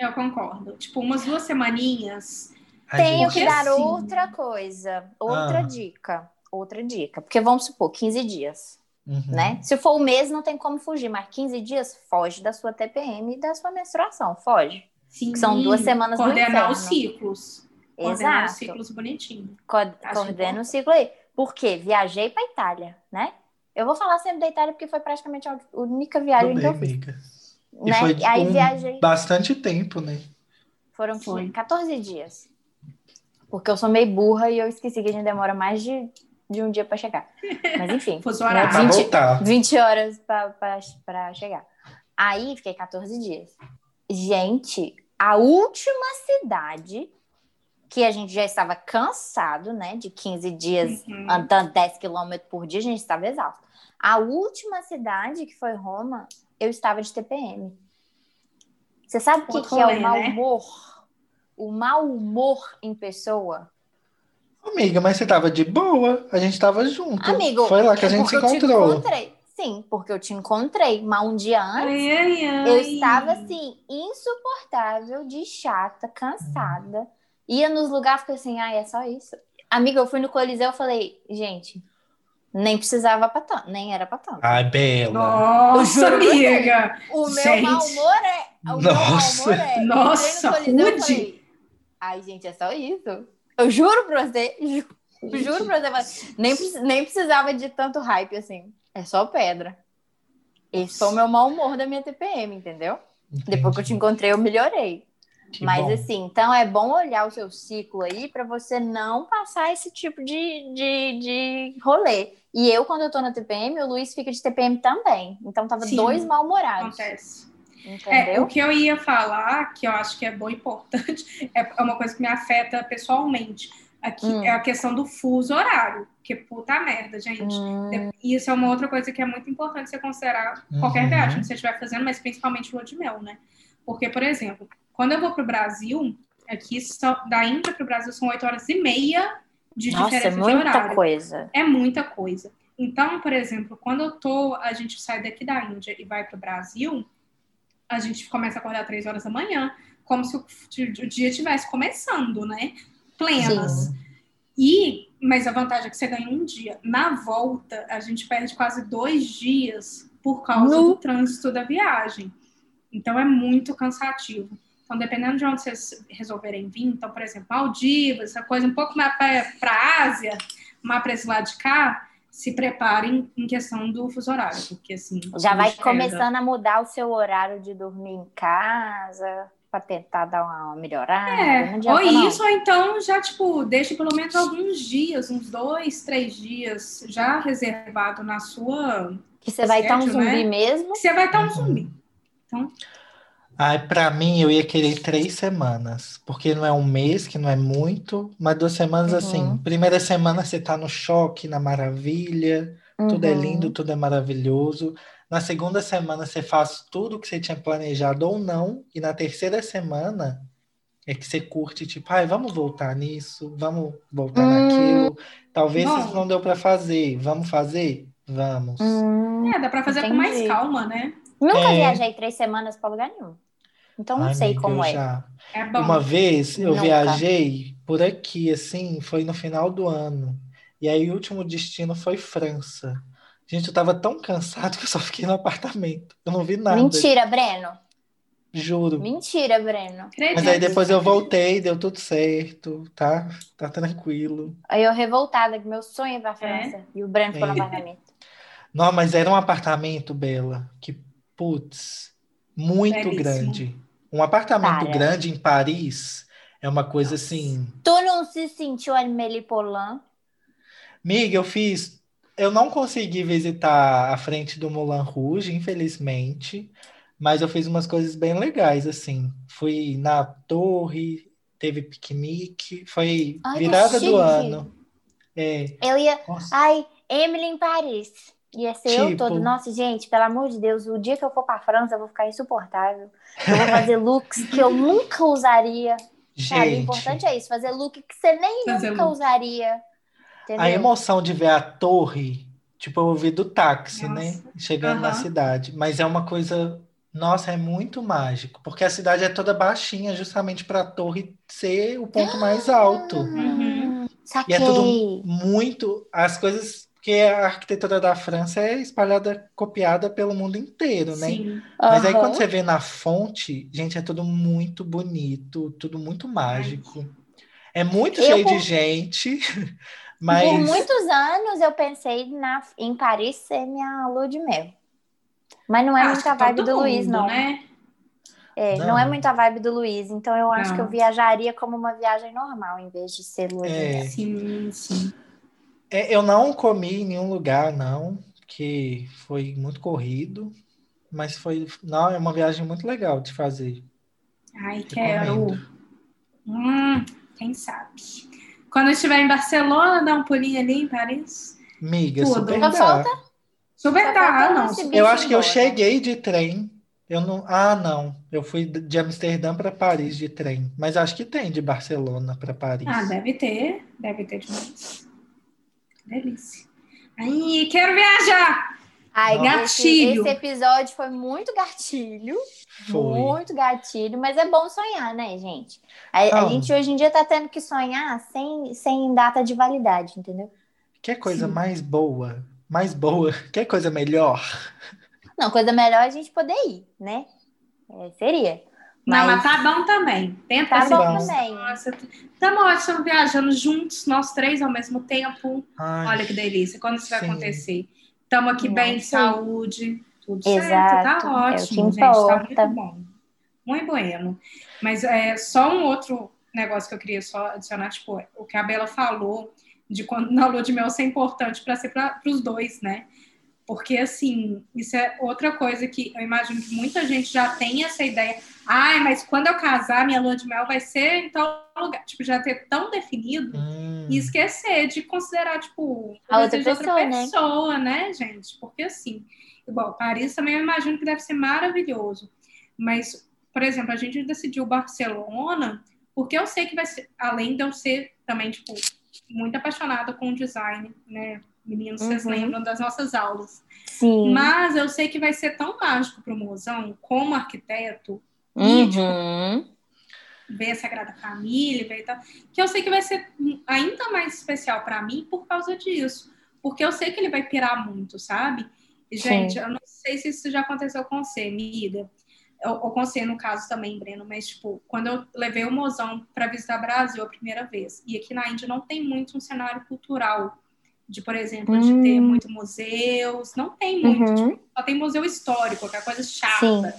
Eu concordo. Tipo, umas duas semaninhas. Ai, Tenho gente, que dar assim- outra coisa, outra Ah. dica, outra dica. Porque vamos supor, 15 dias, uhum. né? Se for um mês, não tem como fugir, mas 15 dias, foge da sua TPM e da sua menstruação, foge. Sim, Que são duas semanas do Coordenar inferno. os ciclos. Coordenar os Exato. ciclos bonitinho. Co- Coordena o ciclo aí. Por quê? Viajei pra Itália, né? Eu vou falar sempre da Itália porque foi praticamente a única viagem Tudo que eu fiz. amiga. E Né? foi E aí um viajei. bastante tempo, né? Foram Foi. 14 dias. Porque eu sou meio burra e eu esqueci que a gente demora mais de, de um dia pra chegar. Mas enfim. Fuso né, horário. Pra 20, voltar. 20 horas pra chegar. Aí fiquei 14 dias. Gente, a última cidade que a gente já estava cansado, né? De 15 dias Uhum. andando 10 quilômetros por dia, a gente estava exausto. A última cidade, que foi Roma, eu estava de TPM. Você sabe o que, que é o mau né? humor? O mau humor em pessoa? Amiga, mas você tava de boa, a gente tava junto. Amigo, Foi lá que a é gente se porque eu te encontrou. encontrei. Sim, porque eu te encontrei. Mas um dia antes, Ai, ai, ai. eu estava assim, insuportável, de chata, cansada. Ia nos lugares, fiquei assim, ai, é só isso. Amiga, eu fui no Coliseu, eu falei, gente, nem precisava pra tanto, nem era pra tanto. Ai, Bela. Nossa, amiga. O meu Gente. mau humor é. O meu mau Nossa. humor é. Nossa, rude. falei, Ai, gente, é só isso. Eu juro pra você, ju- juro pra você, mas nem, nem precisava de tanto hype assim. É só pedra. Esse foi o meu mau humor da minha TPM, entendeu? Depois que eu te encontrei, eu melhorei. Que Mas bom. assim, então é bom olhar o seu ciclo aí pra você não passar esse tipo de, de, de rolê. E eu, quando eu tô na TPM, o Luiz fica de TPM também. Então tava Sim, dois mal-humorados. Acontece. É, Entendeu? o que eu ia falar, que eu acho que é bom e importante, é uma coisa que me afeta pessoalmente. Aqui Hum. é a questão do fuso horário. Que puta merda, gente. Hum, E isso é uma outra coisa que é muito importante você considerar qualquer Uhum. viagem que você estiver fazendo, mas principalmente lua de mel, né? Porque, por exemplo, quando eu vou pro Brasil, aqui são, da Índia pro Brasil são 8 horas e meia de Nossa, é diferença de muita horário. coisa. É muita coisa. Então, por exemplo, quando eu tô, a gente sai daqui da Índia e vai pro Brasil, a gente começa a acordar três horas da manhã, como se o, o dia estivesse começando, né? Plenas. Sim. E, mas a vantagem é que você ganha um dia. Na volta, a gente perde quase dois dias por causa Nu. do trânsito da viagem. Então é muito cansativo. Então, dependendo de onde vocês resolverem vir, então, por exemplo, Maldivas, essa coisa um pouco mais para a Ásia, mais para esse lado de cá, se preparem em questão do fuso horário, porque assim. Já vai começando a mudar o seu horário de dormir em casa pra tentar dar uma melhorada. não É, ou não. isso, ou então já, tipo, deixa pelo menos alguns dias, uns dois, três dias já reservado na sua. Que você vai estar um Sério, zumbi né? mesmo. Você vai estar um Uhum. zumbi. Ai, pra mim, eu ia querer três semanas, porque não é um mês, que não é muito, mas duas semanas Uhum. assim. Primeira semana você tá no choque, na maravilha, tudo é Uhum. lindo, tudo é maravilhoso. Na segunda semana você faz tudo que você tinha planejado ou não, e na terceira semana é que você curte, tipo, ai, vamos voltar nisso, vamos voltar Hum. naquilo. Talvez Bom. isso não deu pra fazer, vamos fazer? Vamos. Hum, É, dá pra fazer com mais Entendi. calma, né? nunca É. viajei três semanas pra lugar nenhum. Então não Ai, sei amiga, como é. já- É bom. Uma vez eu Nunca. viajei por aqui, assim, foi no final do ano. E aí o último destino foi França. Gente, eu tava tão cansado que eu só fiquei no apartamento. Eu não vi nada, Mentira, Breno. juro. Mentira, Breno. Mas aí depois eu voltei, deu tudo certo, tá? Tá tranquilo. Aí eu revoltada, que meu sonho é pra França. E o Breno ficou no É. apartamento. Não, mas era um apartamento, Bela, que, putz, muito Belíssimo. grande. Um apartamento Para. grande em Paris é uma coisa assim. Tu não se sentiu Amélie Poulain? Miga, eu fiz. Eu não consegui visitar a frente do Moulin Rouge, infelizmente, mas eu fiz umas coisas bem legais, assim. Fui na torre, teve piquenique, foi Ai, virada do ano. É, Eu ia. nossa, Ai, Emily em Paris. Ia ser eu Tipo. todo. Nossa, gente, pelo amor de Deus, o dia que eu for pra França, eu vou ficar insuportável. Eu vou fazer looks que eu nunca usaria. Sabe? O gente, importante é isso, fazer look que você nem Fazer nunca look. usaria. Entendeu? a emoção de ver a torre, tipo, eu vi do táxi, né? Nossa. Chegando na Aham. cidade. Mas é uma coisa, nossa, é muito mágico, porque a cidade é toda baixinha, justamente para a torre ser o ponto mais alto. Uhum. E é tudo muito. As coisas. Porque a arquitetura da França é espalhada, copiada pelo mundo inteiro, né? Sim. Mas aí quando você vê na fonte, gente, é tudo muito bonito, tudo muito mágico. É muito Eu cheio vou- de gente, Mas Por muitos anos eu pensei na, em Paris ser minha lua de mel. Mas não é Acho muito a que vibe do Luiz, não. Né? É, não. Não. é muito a vibe do Luiz. Então eu acho Não. que eu viajaria como uma viagem normal, em vez de ser lua de É. mel. Sim, sim. É, eu não comi em nenhum lugar, não, que foi muito corrido. Mas foi, não, é uma viagem muito legal de fazer. Ai, quero. Hum, quem sabe? Quando eu estiver em Barcelona, dá um pulinho ali em Paris. Miga, Tudo. super Só dá. falta- Super dá, não. Eu acho que eu cheguei de trem. Eu não. Ah, não. Eu fui de Amsterdã para Paris de trem. Mas acho que tem de Barcelona para Paris. Ah, deve ter. Deve ter demais. Delícia. Ai, quero viajar! Ai, esse, Gatilho. esse episódio foi muito gatilho. Foi. Muito gatilho, mas é bom sonhar, né, gente? A, a Não. gente hoje em dia tá tendo que sonhar sem, sem data de validade, entendeu? Quer coisa Sim. mais boa? Mais boa? Quer coisa melhor? Não, coisa melhor é a gente poder ir, né? É, seria. Não, Mas- mas tá bom também. Tenta Tá ser bom bom. também. Nossa, estamos ótimos viajando juntos, nós três ao mesmo tempo. Ai, Olha que delícia. Quando isso vai Sim. acontecer? Estamos aqui Não bem de saúde, tudo Exato, certo, é tá ótimo, gente. Tá muito bom. Muito bueno. Mas é só um outro negócio que eu queria só adicionar, tipo, o que a Bela falou de quando na lua de mel ser importante para ser para os dois, né? Porque, assim, isso é outra coisa que eu imagino que muita gente já tem essa ideia. Ai, mas quando eu casar, minha lua de mel vai ser em tal lugar. Tipo, já ter tão definido hum, e esquecer de considerar, tipo, A outra desejo de pessoa, né? pessoa, né, gente? Porque, assim, igual, Paris também eu imagino que deve ser maravilhoso. Mas, por exemplo, a gente decidiu Barcelona porque eu sei que vai ser, além de eu ser também, tipo, muito apaixonada com o design, né? Meninos, vocês Uhum. lembram das nossas aulas. Sim. Mas eu sei que vai ser tão mágico para o mozão, como arquiteto, tipo, Uhum. ver a Sagrada Família, ver tal, que eu sei que vai ser ainda mais especial para mim por causa disso. Porque eu sei que ele vai pirar muito, sabe? E, gente, eu não sei se isso já aconteceu com você, amiga. Ou, com você, no caso também, Breno, mas, tipo, quando eu levei o mozão para visitar o Brasil a primeira vez, e aqui na Índia não tem muito um cenário cultural, de, por exemplo, de Hum. ter muito museus, não tem muito, Uhum. tipo, só tem museu histórico, que é coisa Sim. chata,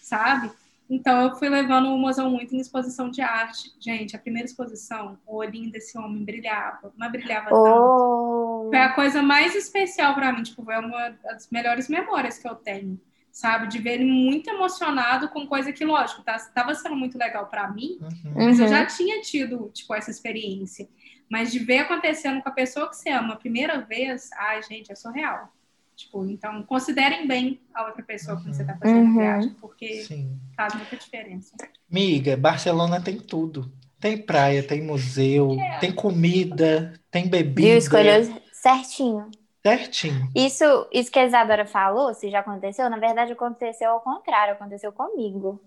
sabe? Então eu fui levando o mozão muito em exposição de arte. Gente, a primeira exposição, o olhinho desse homem brilhava, mas brilhava tanto. Oh. Foi a coisa mais especial pra mim, tipo, foi uma das melhores memórias que eu tenho, sabe? De ver ele muito emocionado com coisa que, lógico, tá, tava sendo muito legal pra mim, uhum. mas eu Uhum. já tinha tido, tipo, essa experiência. Mas de ver acontecendo com a pessoa que você ama a primeira vez, ai, gente, é surreal. Tipo, então, considerem bem a outra pessoa quando você tá fazendo Uhum. a viagem, porque Sim. faz muita diferença. Miga, Barcelona tem tudo. Tem praia, tem museu, É. tem comida, tem bebida. Viu? Escolheu certinho. certinho. Isso, isso que a Isadora falou, se já aconteceu, na verdade aconteceu ao contrário, aconteceu comigo.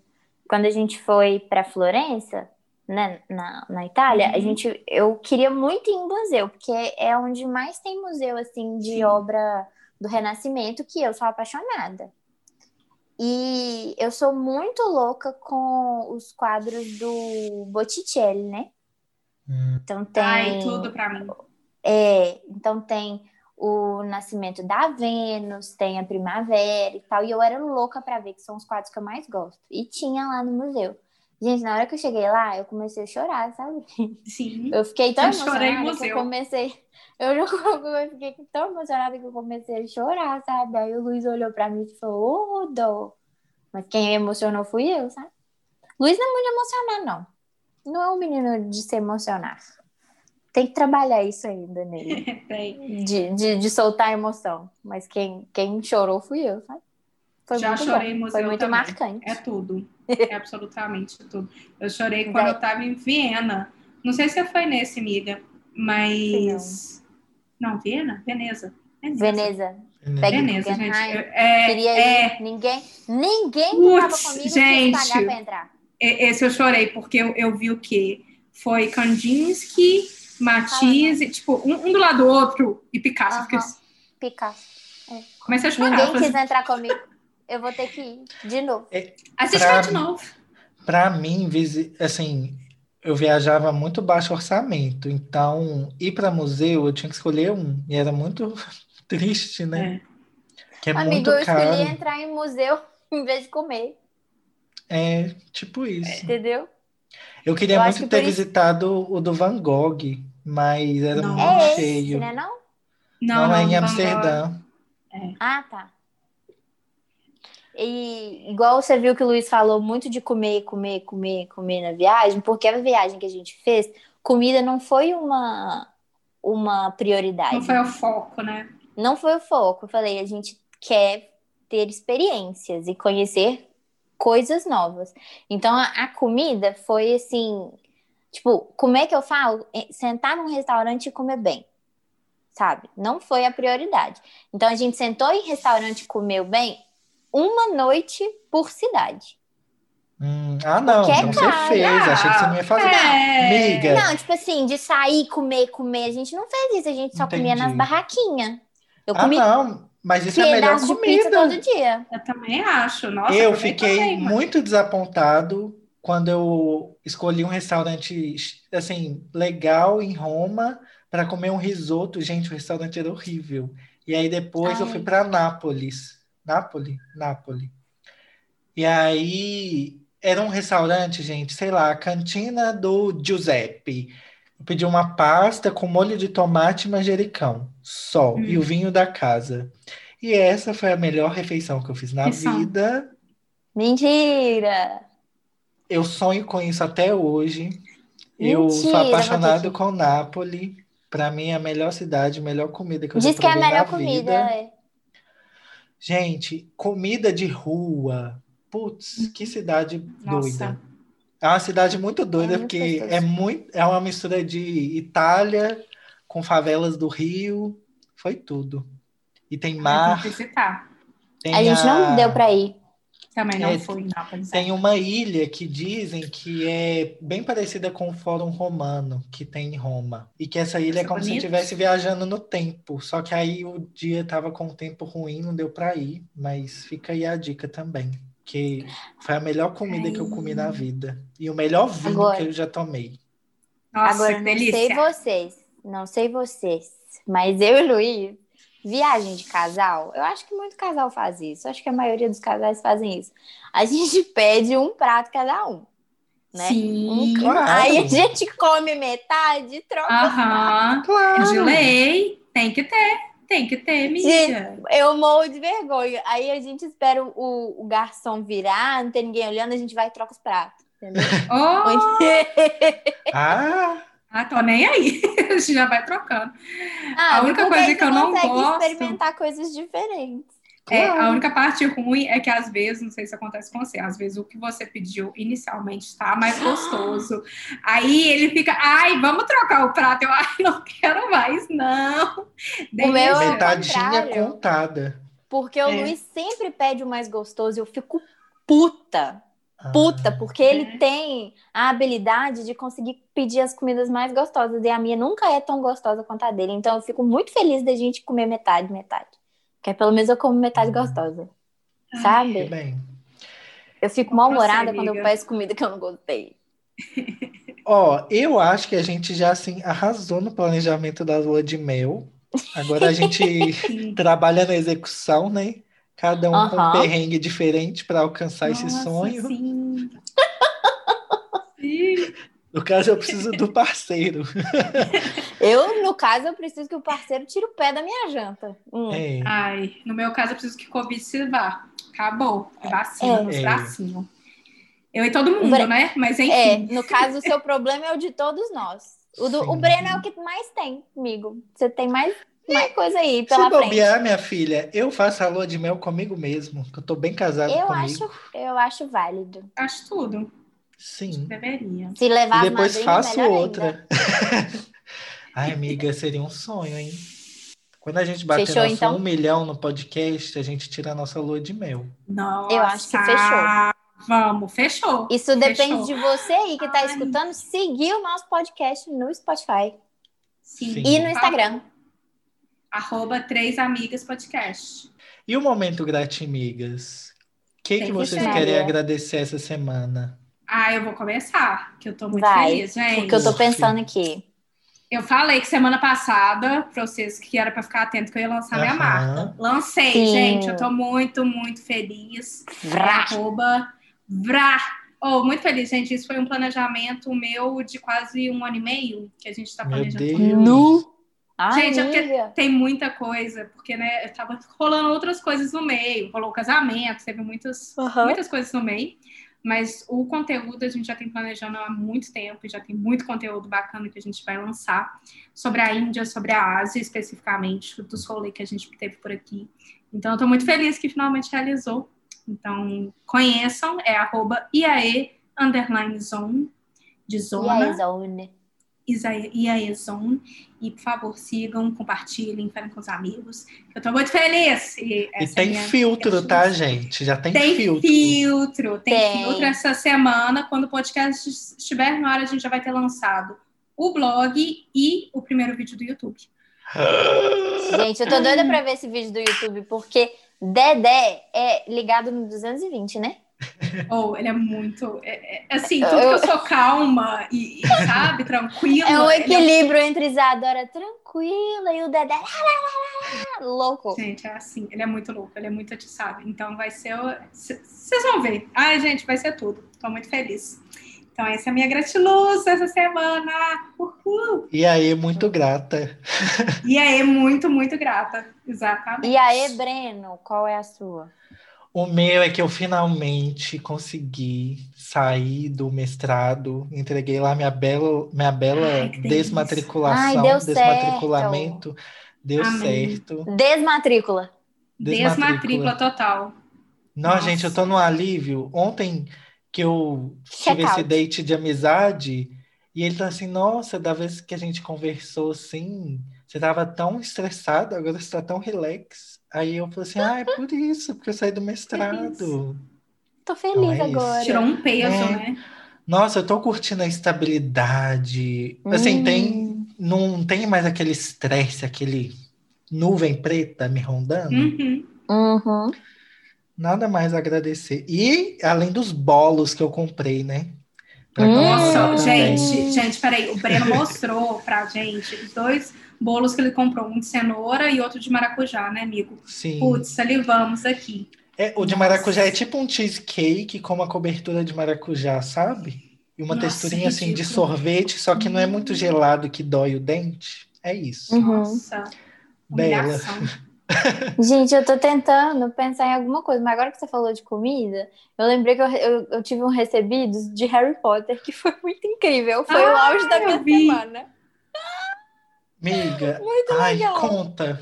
Quando a gente foi para Florença, né, na, na Itália, a Uhum. gente, eu queria muito ir em museu, porque é onde mais tem museu assim de Sim. obra do Renascimento, que eu sou apaixonada. E eu sou muito louca com os quadros do Botticelli, né? Hum, Então tem Ai, tudo pra mim. é, então tem o nascimento da Vênus, tem a primavera e tal. E eu era louca pra ver, que são os quadros que eu mais gosto. E tinha lá no museu. Gente, na hora que eu cheguei lá, eu comecei a chorar, sabe? Sim. Eu fiquei tão Eu emocionada que eu comecei. Eu, eu fiquei tão emocionada que eu comecei a chorar, sabe? Aí o Luiz olhou pra mim e falou, ô, dó. Mas quem emocionou fui eu, sabe? Luiz não é muito emocionado, não. Não é um menino de se emocionar. Tem que trabalhar isso ainda nele. De, de, de soltar a emoção. Mas quem, quem chorou fui eu, sabe? Foi Já muito chorei em bom. museu Foi muito também. marcante. É tudo. É absolutamente tudo. Eu chorei quando eu tava em Viena. Não sei se foi nesse, amiga, mas. Não, Viena? Veneza. Veneza. Veneza. Veneza, gente. Guggenheim. É, Queria é, ir. Ninguém, ninguém Putz, comigo quis gente. pagar pra entrar. Esse eu chorei, porque eu, eu vi o quê? Foi Kandinsky, Matisse, tipo, um, um do lado do outro, e Picasso. Aham. Fiquei- Picasso. Comecei a chorar. Ninguém quis entrar comigo. Eu vou ter que ir de novo. assim, Assiste Pra lá de novo. Pra mim, assim, eu viajava muito baixo orçamento, então ir para museu eu tinha que escolher um, e era muito triste, né? Que é Amigo, muito eu caro. escolhi entrar em museu em vez de comer, É, tipo isso. entendeu? Eu queria Eu muito que ter isso- visitado o do Van Gogh, mas era Não. muito É esse, cheio. né não? Não, é em Van Gogh. Amsterdã. Ah, tá. E igual você viu que o Luiz falou muito de comer, comer, comer, comer na viagem, porque a viagem que a gente fez, comida não foi uma, uma prioridade. Não foi o foco, né? Não foi o foco. Eu falei, a gente quer ter experiências e conhecer coisas novas. Então, a, a comida foi assim, tipo, como é que eu falo? É, Sentar num restaurante e comer bem, sabe? Não foi a prioridade. Então, a gente sentou em restaurante e comeu bem uma noite por cidade. Hum, ah, não, Porque é então você fez. Achei que você não ia fazer. É. Miga, Não, tipo assim, de sair, comer, comer, a gente não fez isso, a gente só comia nas Entendi. barraquinhas. Eu ah, comi não, mas isso é a melhor comida. todo dia. Eu também acho. Nossa, Eu fiquei bem, mano. muito desapontado quando eu escolhi um restaurante assim legal em Roma para comer um risoto. Gente, o restaurante era horrível. E aí depois eu Ai. fui para Nápoles, Nápoles, Nápoles. E aí era um restaurante, gente, sei lá, a cantina do Giuseppe. Eu pedi uma pasta com molho de tomate e manjericão, só, e o vinho da casa. E essa foi a melhor refeição que eu fiz na vida. Mentira! Eu sonho com isso até hoje. Eu sou Mentira, apaixonado com Nápoles. Para mim, é a melhor cidade, a melhor comida que eu já Diz que é a melhor na comida. vida. é. Gente, comida de rua. Putz, que cidade Nossa. doida. É uma cidade muito doida, É porque gostoso. é muito, é uma mistura de Itália com favelas do Rio. Foi tudo. E tem mar, tem tem A gente não a- deu pra ir. Também não É, fui em Nápoles. Tem uma ilha que dizem que é bem parecida com o Fórum Romano que tem em Roma. E que essa ilha é Nossa, como se bonito. estivesse viajando no tempo. Só que aí o dia tava com o tempo ruim, não deu pra ir. Mas fica aí a dica também. Que foi a melhor comida que eu comi na vida. E o melhor vinho Agora- que eu já tomei. Nossa, Agora, que não delícia. sei vocês, não sei vocês, mas eu e o Luiz, viagem de casal, eu acho que muito casal faz isso. Eu acho que a maioria dos casais fazem isso. A gente pede um prato cada um, né? Sim. Um- Claro. Aí a gente come metade e troca. Aham. Claro! De lei. Tem que ter. Tem que ter, mídia. Eu morro de vergonha. Aí a gente espera o, o garçom virar, não tem ninguém olhando, a gente vai e troca os pratos. Entendeu? Oh, Ah! Ah, tô nem aí. A gente já vai trocando. Ah, A única coisa que eu não gosto- experimentar coisas diferentes. É, Claro. a única parte ruim é que às vezes, não sei se acontece com você, às vezes o que você pediu inicialmente está mais gostoso. Aí ele fica, ai, vamos trocar o prato. Eu, ai, não quero mais, não. O meu é Metadinha contada. Porque o É. Luiz sempre pede o mais gostoso e eu fico puta. Puta, Ah, porque ele É. tem a habilidade de conseguir pedir as comidas mais gostosas. E a minha nunca é tão gostosa quanto a dele. Então eu fico muito feliz da gente comer metade, metade. Porque pelo menos eu como metade Hum. gostosa. que Sabe? bem. Eu fico mal-humorada quando eu peço comida que eu não gostei. Ó, eu acho que a gente já assim arrasou no planejamento da lua de mel. Agora a gente trabalha na execução, né? Cada um com um perrengue diferente para alcançar esse Nossa, sonho. Sim. Sim. No caso, eu preciso do parceiro. Eu, no caso, eu preciso que o parceiro tire o pé da minha janta. Hum. É. Ai, no meu caso, eu preciso que Covid se vá. Acabou. Vacina É. nos É. bracinhos. Eu e todo mundo, Bre- né? Mas enfim. É, no caso, o seu problema é o de todos nós. O, do, o. Breno é o que mais tem comigo. Você tem mais, mais coisa aí Se pela frente. bobear, minha filha, eu faço a lua de mel comigo mesmo, que eu tô bem casado Eu comigo. acho, eu acho válido. Acho tudo. Sim. Deveria. Se levar E depois madrinhas, faço outra. Ai, amiga, seria um sonho, hein? Quando a gente bater Fechou, nosso então? um milhão no podcast, a gente tira a nossa lua de mel. Nossa. Eu acho que fechou. Vamos, fechou. Isso depende Fechou. de você aí que tá Ai. escutando, seguir o nosso podcast no Spotify Sim. Sim. e no Instagram. Arroba Três Amigas Podcast. E o momento Gratimigas? O que, Tem que que vocês ser. querem agradecer essa semana? Ah, eu vou começar, que eu tô muito Vai, feliz, gente. Porque eu tô pensando aqui. Eu falei que semana passada pra vocês que era pra ficar atento que eu ia lançar minha marca. Lancei, Sim. gente. Eu tô muito, muito feliz. Vrá. Arroba Vrá. Oh, muito feliz, gente. Isso foi um planejamento meu de quase um ano e meio que a gente tá Meu planejando. Deus. Nu. Gente, é porque tem muita coisa, porque né, tava rolando outras coisas no meio, rolou casamento, teve muitas, Aham. muitas coisas no meio, mas o conteúdo a gente já tem planejando há muito tempo, e já tem muito conteúdo bacana que a gente vai lançar sobre a Índia, sobre a Ásia especificamente, dos rolês que a gente teve por aqui. Então, eu tô muito feliz que finalmente realizou. Então, conheçam, é arroba IAE underline zone, de zona. aí, Zone? Isaia- IAE Zone. E, por favor, sigam, compartilhem, falem com os amigos. Eu tô muito feliz. E, E é tem minha filtro, tá, gente? Já tem, Tem filtro. filtro. Tem, Tem. filtro essa semana. Quando o podcast estiver no ar, a gente já vai ter lançado o blog e o primeiro vídeo do YouTube. Gente, eu tô doida pra ver esse vídeo do YouTube, porque Dedé é ligado no 220, né? Ou ele é muito. é- é- assim, tudo que eu sou calma e, e, sabe, tranquila. É um ele equilíbrio entre Isadora tranquila e o Dedé lá, lá, lá, lá, louco. Gente, é assim, ele é muito louco, ele é muito atiçado. Então vai ser. Vocês vão ver. Ai, gente, vai ser tudo. Tô muito feliz. Então, essa é a minha gratiluz essa semana. Uhul! E aí, muito grata. E aí, muito, muito grata. Exatamente. E aí, Breno, qual é a sua? O meu é que eu finalmente consegui sair do mestrado, entreguei lá minha bela, minha bela Ai, desmatriculação, Ai, deu desmatriculamento. Deu Amém. certo. Desmatrícula. Desmatrícula. Desmatrícula total. Não, Nossa. gente, eu tô no alívio. Ontem que eu tive Check esse out. date de amizade, e ele tá assim, nossa, da vez que a gente conversou assim, você tava tão estressado, agora você tá tão relax. Aí eu falei assim, ah, é por isso, porque eu saí do mestrado. Tô feliz Então é isso. agora. Tirou um peso, É. né? Nossa, eu tô curtindo a estabilidade. Assim, Hum. tem, não tem mais aquele estresse, aquele nuvem preta me rondando. Uhum. Uhum. Nada mais a agradecer. E além dos bolos que eu comprei, né? Pra Hum. Nossa, gente, gente, peraí. O Breno mostrou pra gente os dois bolos que ele comprou, um de cenoura e outro de maracujá, né, amigo? Sim. Putz, salivamos aqui. É, o de Nossa. maracujá é tipo um cheesecake com uma cobertura de maracujá, sabe? E uma Nossa, texturinha assim de sorvete, só que não é muito gelado que dói o dente. É isso. Uhum. Nossa, Bela. Gente, eu tô tentando pensar em alguma coisa, mas agora que você falou de comida, eu lembrei que eu, eu, eu tive um recebido de Harry Potter que foi muito incrível. Foi o Ah, auge da minha vi. semana. Amiga, Muito ai, legal. conta.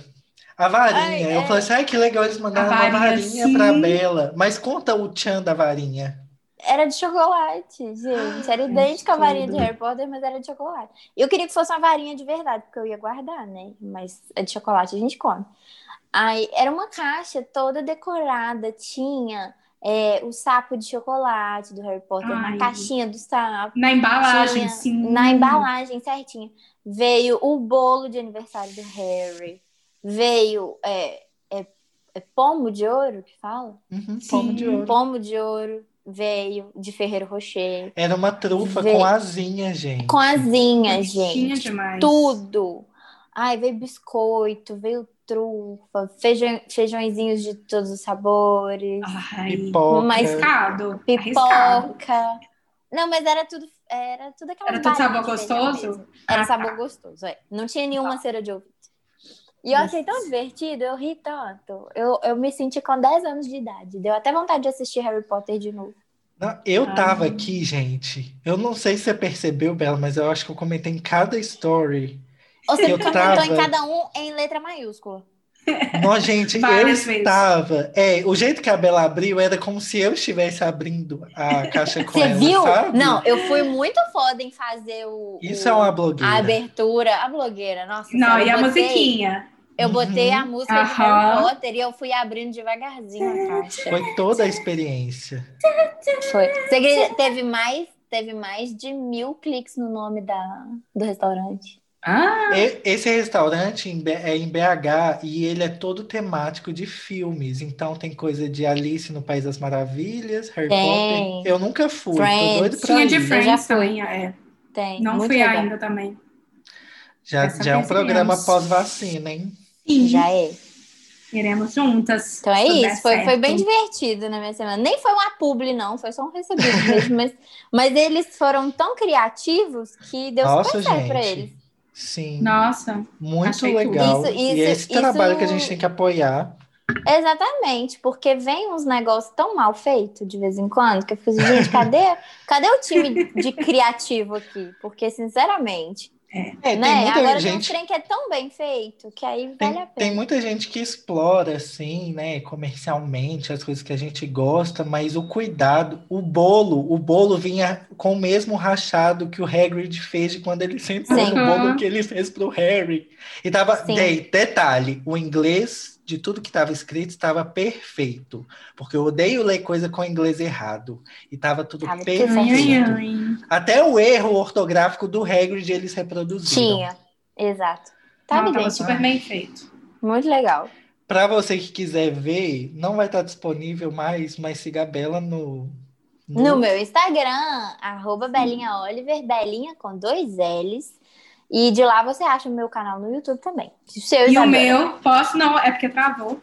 A varinha. Ai, eu é. falei assim, ai, que legal eles mandaram A uma varinha, varinha pra sim. Bela. Mas conta o tchan da varinha. Era de chocolate, gente. Era idêntica à varinha de. Harry Potter, mas era de chocolate. Eu queria que fosse uma varinha de verdade, porque eu ia guardar, né? Mas é de chocolate, a gente come. Aí era uma caixa toda decorada, tinha é, o sapo de chocolate do Harry Potter, Ai. na caixinha do sapo. Na embalagem, Tinha- sim. Na embalagem certinha. Veio o bolo de aniversário do Harry. Veio é, é, é pomo de ouro que fala? Uhum, Sim. pomo de ouro. Pomo de ouro veio de Ferreiro Rocher. Era uma trufa Vê. com asinha, gente. Com asinhas, Tinha gente. demais. Tudo. Ai, veio biscoito, veio trufa, feijão, feijõezinhos de todos os sabores, Ai, Pipoca. Mas- arriscado. Arriscado. pipoca. Não, mas era tudo, era tudo aquela Era tudo sabor gostoso? Era Ah, sabor tá. gostoso, é. Não tinha nenhuma Tá. cera de ouvido. E eu achei tão divertido, eu ri tanto. Eu, eu me senti com 10 anos de idade. Deu até vontade de assistir Harry Potter de novo. Não, eu Ah. tava aqui, gente. Eu não sei se você percebeu, Bela, mas eu acho que eu comentei em cada story. Ou você Eu comentou tava- em cada um em letra maiúscula. Não, gente, eu vezes. estava. É, o jeito que a Bela abriu era como se eu estivesse abrindo a caixa com Você ela, viu? sabe? Não, eu fui muito foda em fazer o. Isso o- é uma blogueira. A abertura, a blogueira, nossa. Não, e a botei- musiquinha? Eu botei Uhum. a música de Aham. Harry Potter e eu fui abrindo devagarzinho a caixa. Foi toda a experiência. Foi. Você? Teve mais, teve mais de mil cliques no nome da, do restaurante. Ah, Esse restaurante é em BH e ele é todo temático de filmes. Então tem coisa de Alice no País das Maravilhas, Harry Tem. Potter. Eu nunca fui, tô doido pra tinha de ir. já Friends também, é. Tem. Não muito fui legal. ainda também. Já, Essa já é um programa pós-vacina, hein? Sim, Já é. iremos juntas. Então é isso, foi, foi bem divertido na minha semana. Nem foi uma publi, não, foi só um recebido mesmo. Mas, mas eles foram tão criativos que deu Nossa, super certo pra gente. eles. Sim, Nossa, muito legal. Isso- e é esse isso- trabalho que a isso- gente tem que apoiar. Exatamente, porque vem uns negócios tão mal feitos de vez em quando que eu fico assim, gente, cadê, cadê o time de criativo aqui? Porque, sinceramente, É, tem né? muita Agora tem um gente. trem que é tão bem feito que aí vale a Tem, tem pena. muita gente que explora, assim, né, comercialmente, as coisas que a gente gosta, mas o cuidado, o bolo, o bolo vinha com o mesmo rachado que o Hagrid fez de quando ele sentou Sim. no bolo Uhum. que ele fez pro Harry. E tava, Sim. de- detalhe, o inglês de tudo que estava escrito estava perfeito, porque eu odeio ler coisa com inglês errado, e tava tudo Tava tudo perfeito. Até o erro ortográfico do Hagrid eles reproduziram. Tinha, exato. Tá Não, tava evidente. super bem feito. Muito legal. Para você que quiser ver, não vai estar disponível mais, mas siga a Bela no. No meu Instagram, arroba Belinha Oliver, Belinha com dois L's. E de lá você acha o meu canal no YouTube também. O seu, E o meu, posso? Não, é porque travou.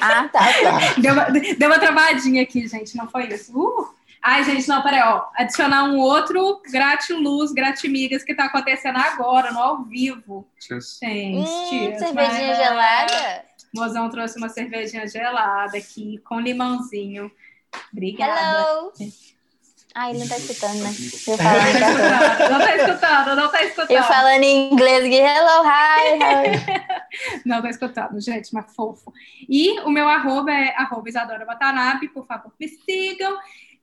Ah, tá. Tá. Deu uma, deu uma travadinha aqui, gente, não foi isso. Uh! Ai, gente, não, peraí, ó. Adicionar um outro gratiluz, gratimigas que tá acontecendo agora, no ao vivo. Cheers. Gente, Hum, cheers, cervejinha mas- gelada. Mozão trouxe uma cervejinha gelada aqui, com limãozinho. Obrigada. Hello. Ah, ele não tá escutando, né? Eu Não falando, tá escutando, não tá escutando, não tá escutando. eu falando em inglês hello, hi, hi. Não tá escutando, gente, mas fofo. E o meu arroba é arroba Isadora Watanabe, por favor, me sigam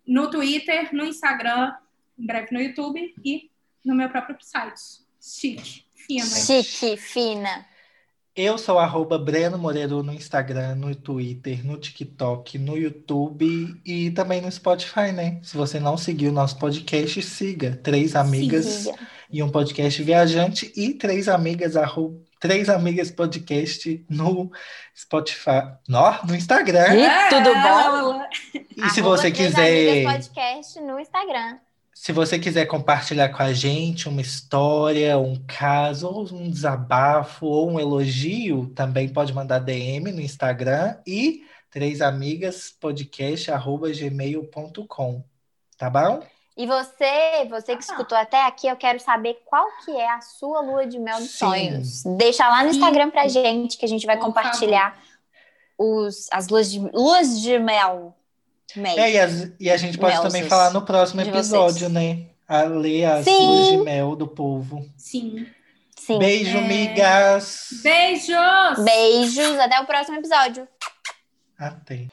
no Twitter, no Instagram, em breve no YouTube e no meu próprio site. Chique, fino. Chique, fina. Eu sou arroba Breno Moreiro no Instagram, no Twitter, no TikTok, no YouTube e também no Spotify, né? Se você não seguiu o nosso podcast, siga. Três amigas Siga. e um podcast viajante e três amigas arroba, três amigas podcast no Spotify, no, no Instagram. E tudo bom? E se Arroba você Três quiser Amigas podcast no Instagram. Se você quiser compartilhar com a gente uma história, um caso, ou um desabafo, ou um elogio, também pode mandar DM no Instagram e trêsamigaspodcast.gmail.com. Tá bom? E você, você que Ah. escutou até aqui, eu quero saber qual que é a sua lua de mel dos Sim. sonhos. Deixa lá no Instagram pra gente, que a gente vai Por compartilhar os, as luas de, luas de mel. Mel. É, e, as- e a gente pode também falar no próximo episódio, vocês. né? A ler as Sim. luas de mel do povo. Sim. Sim. Beijo, É. migas! Beijos! Beijos, até o próximo episódio. Até.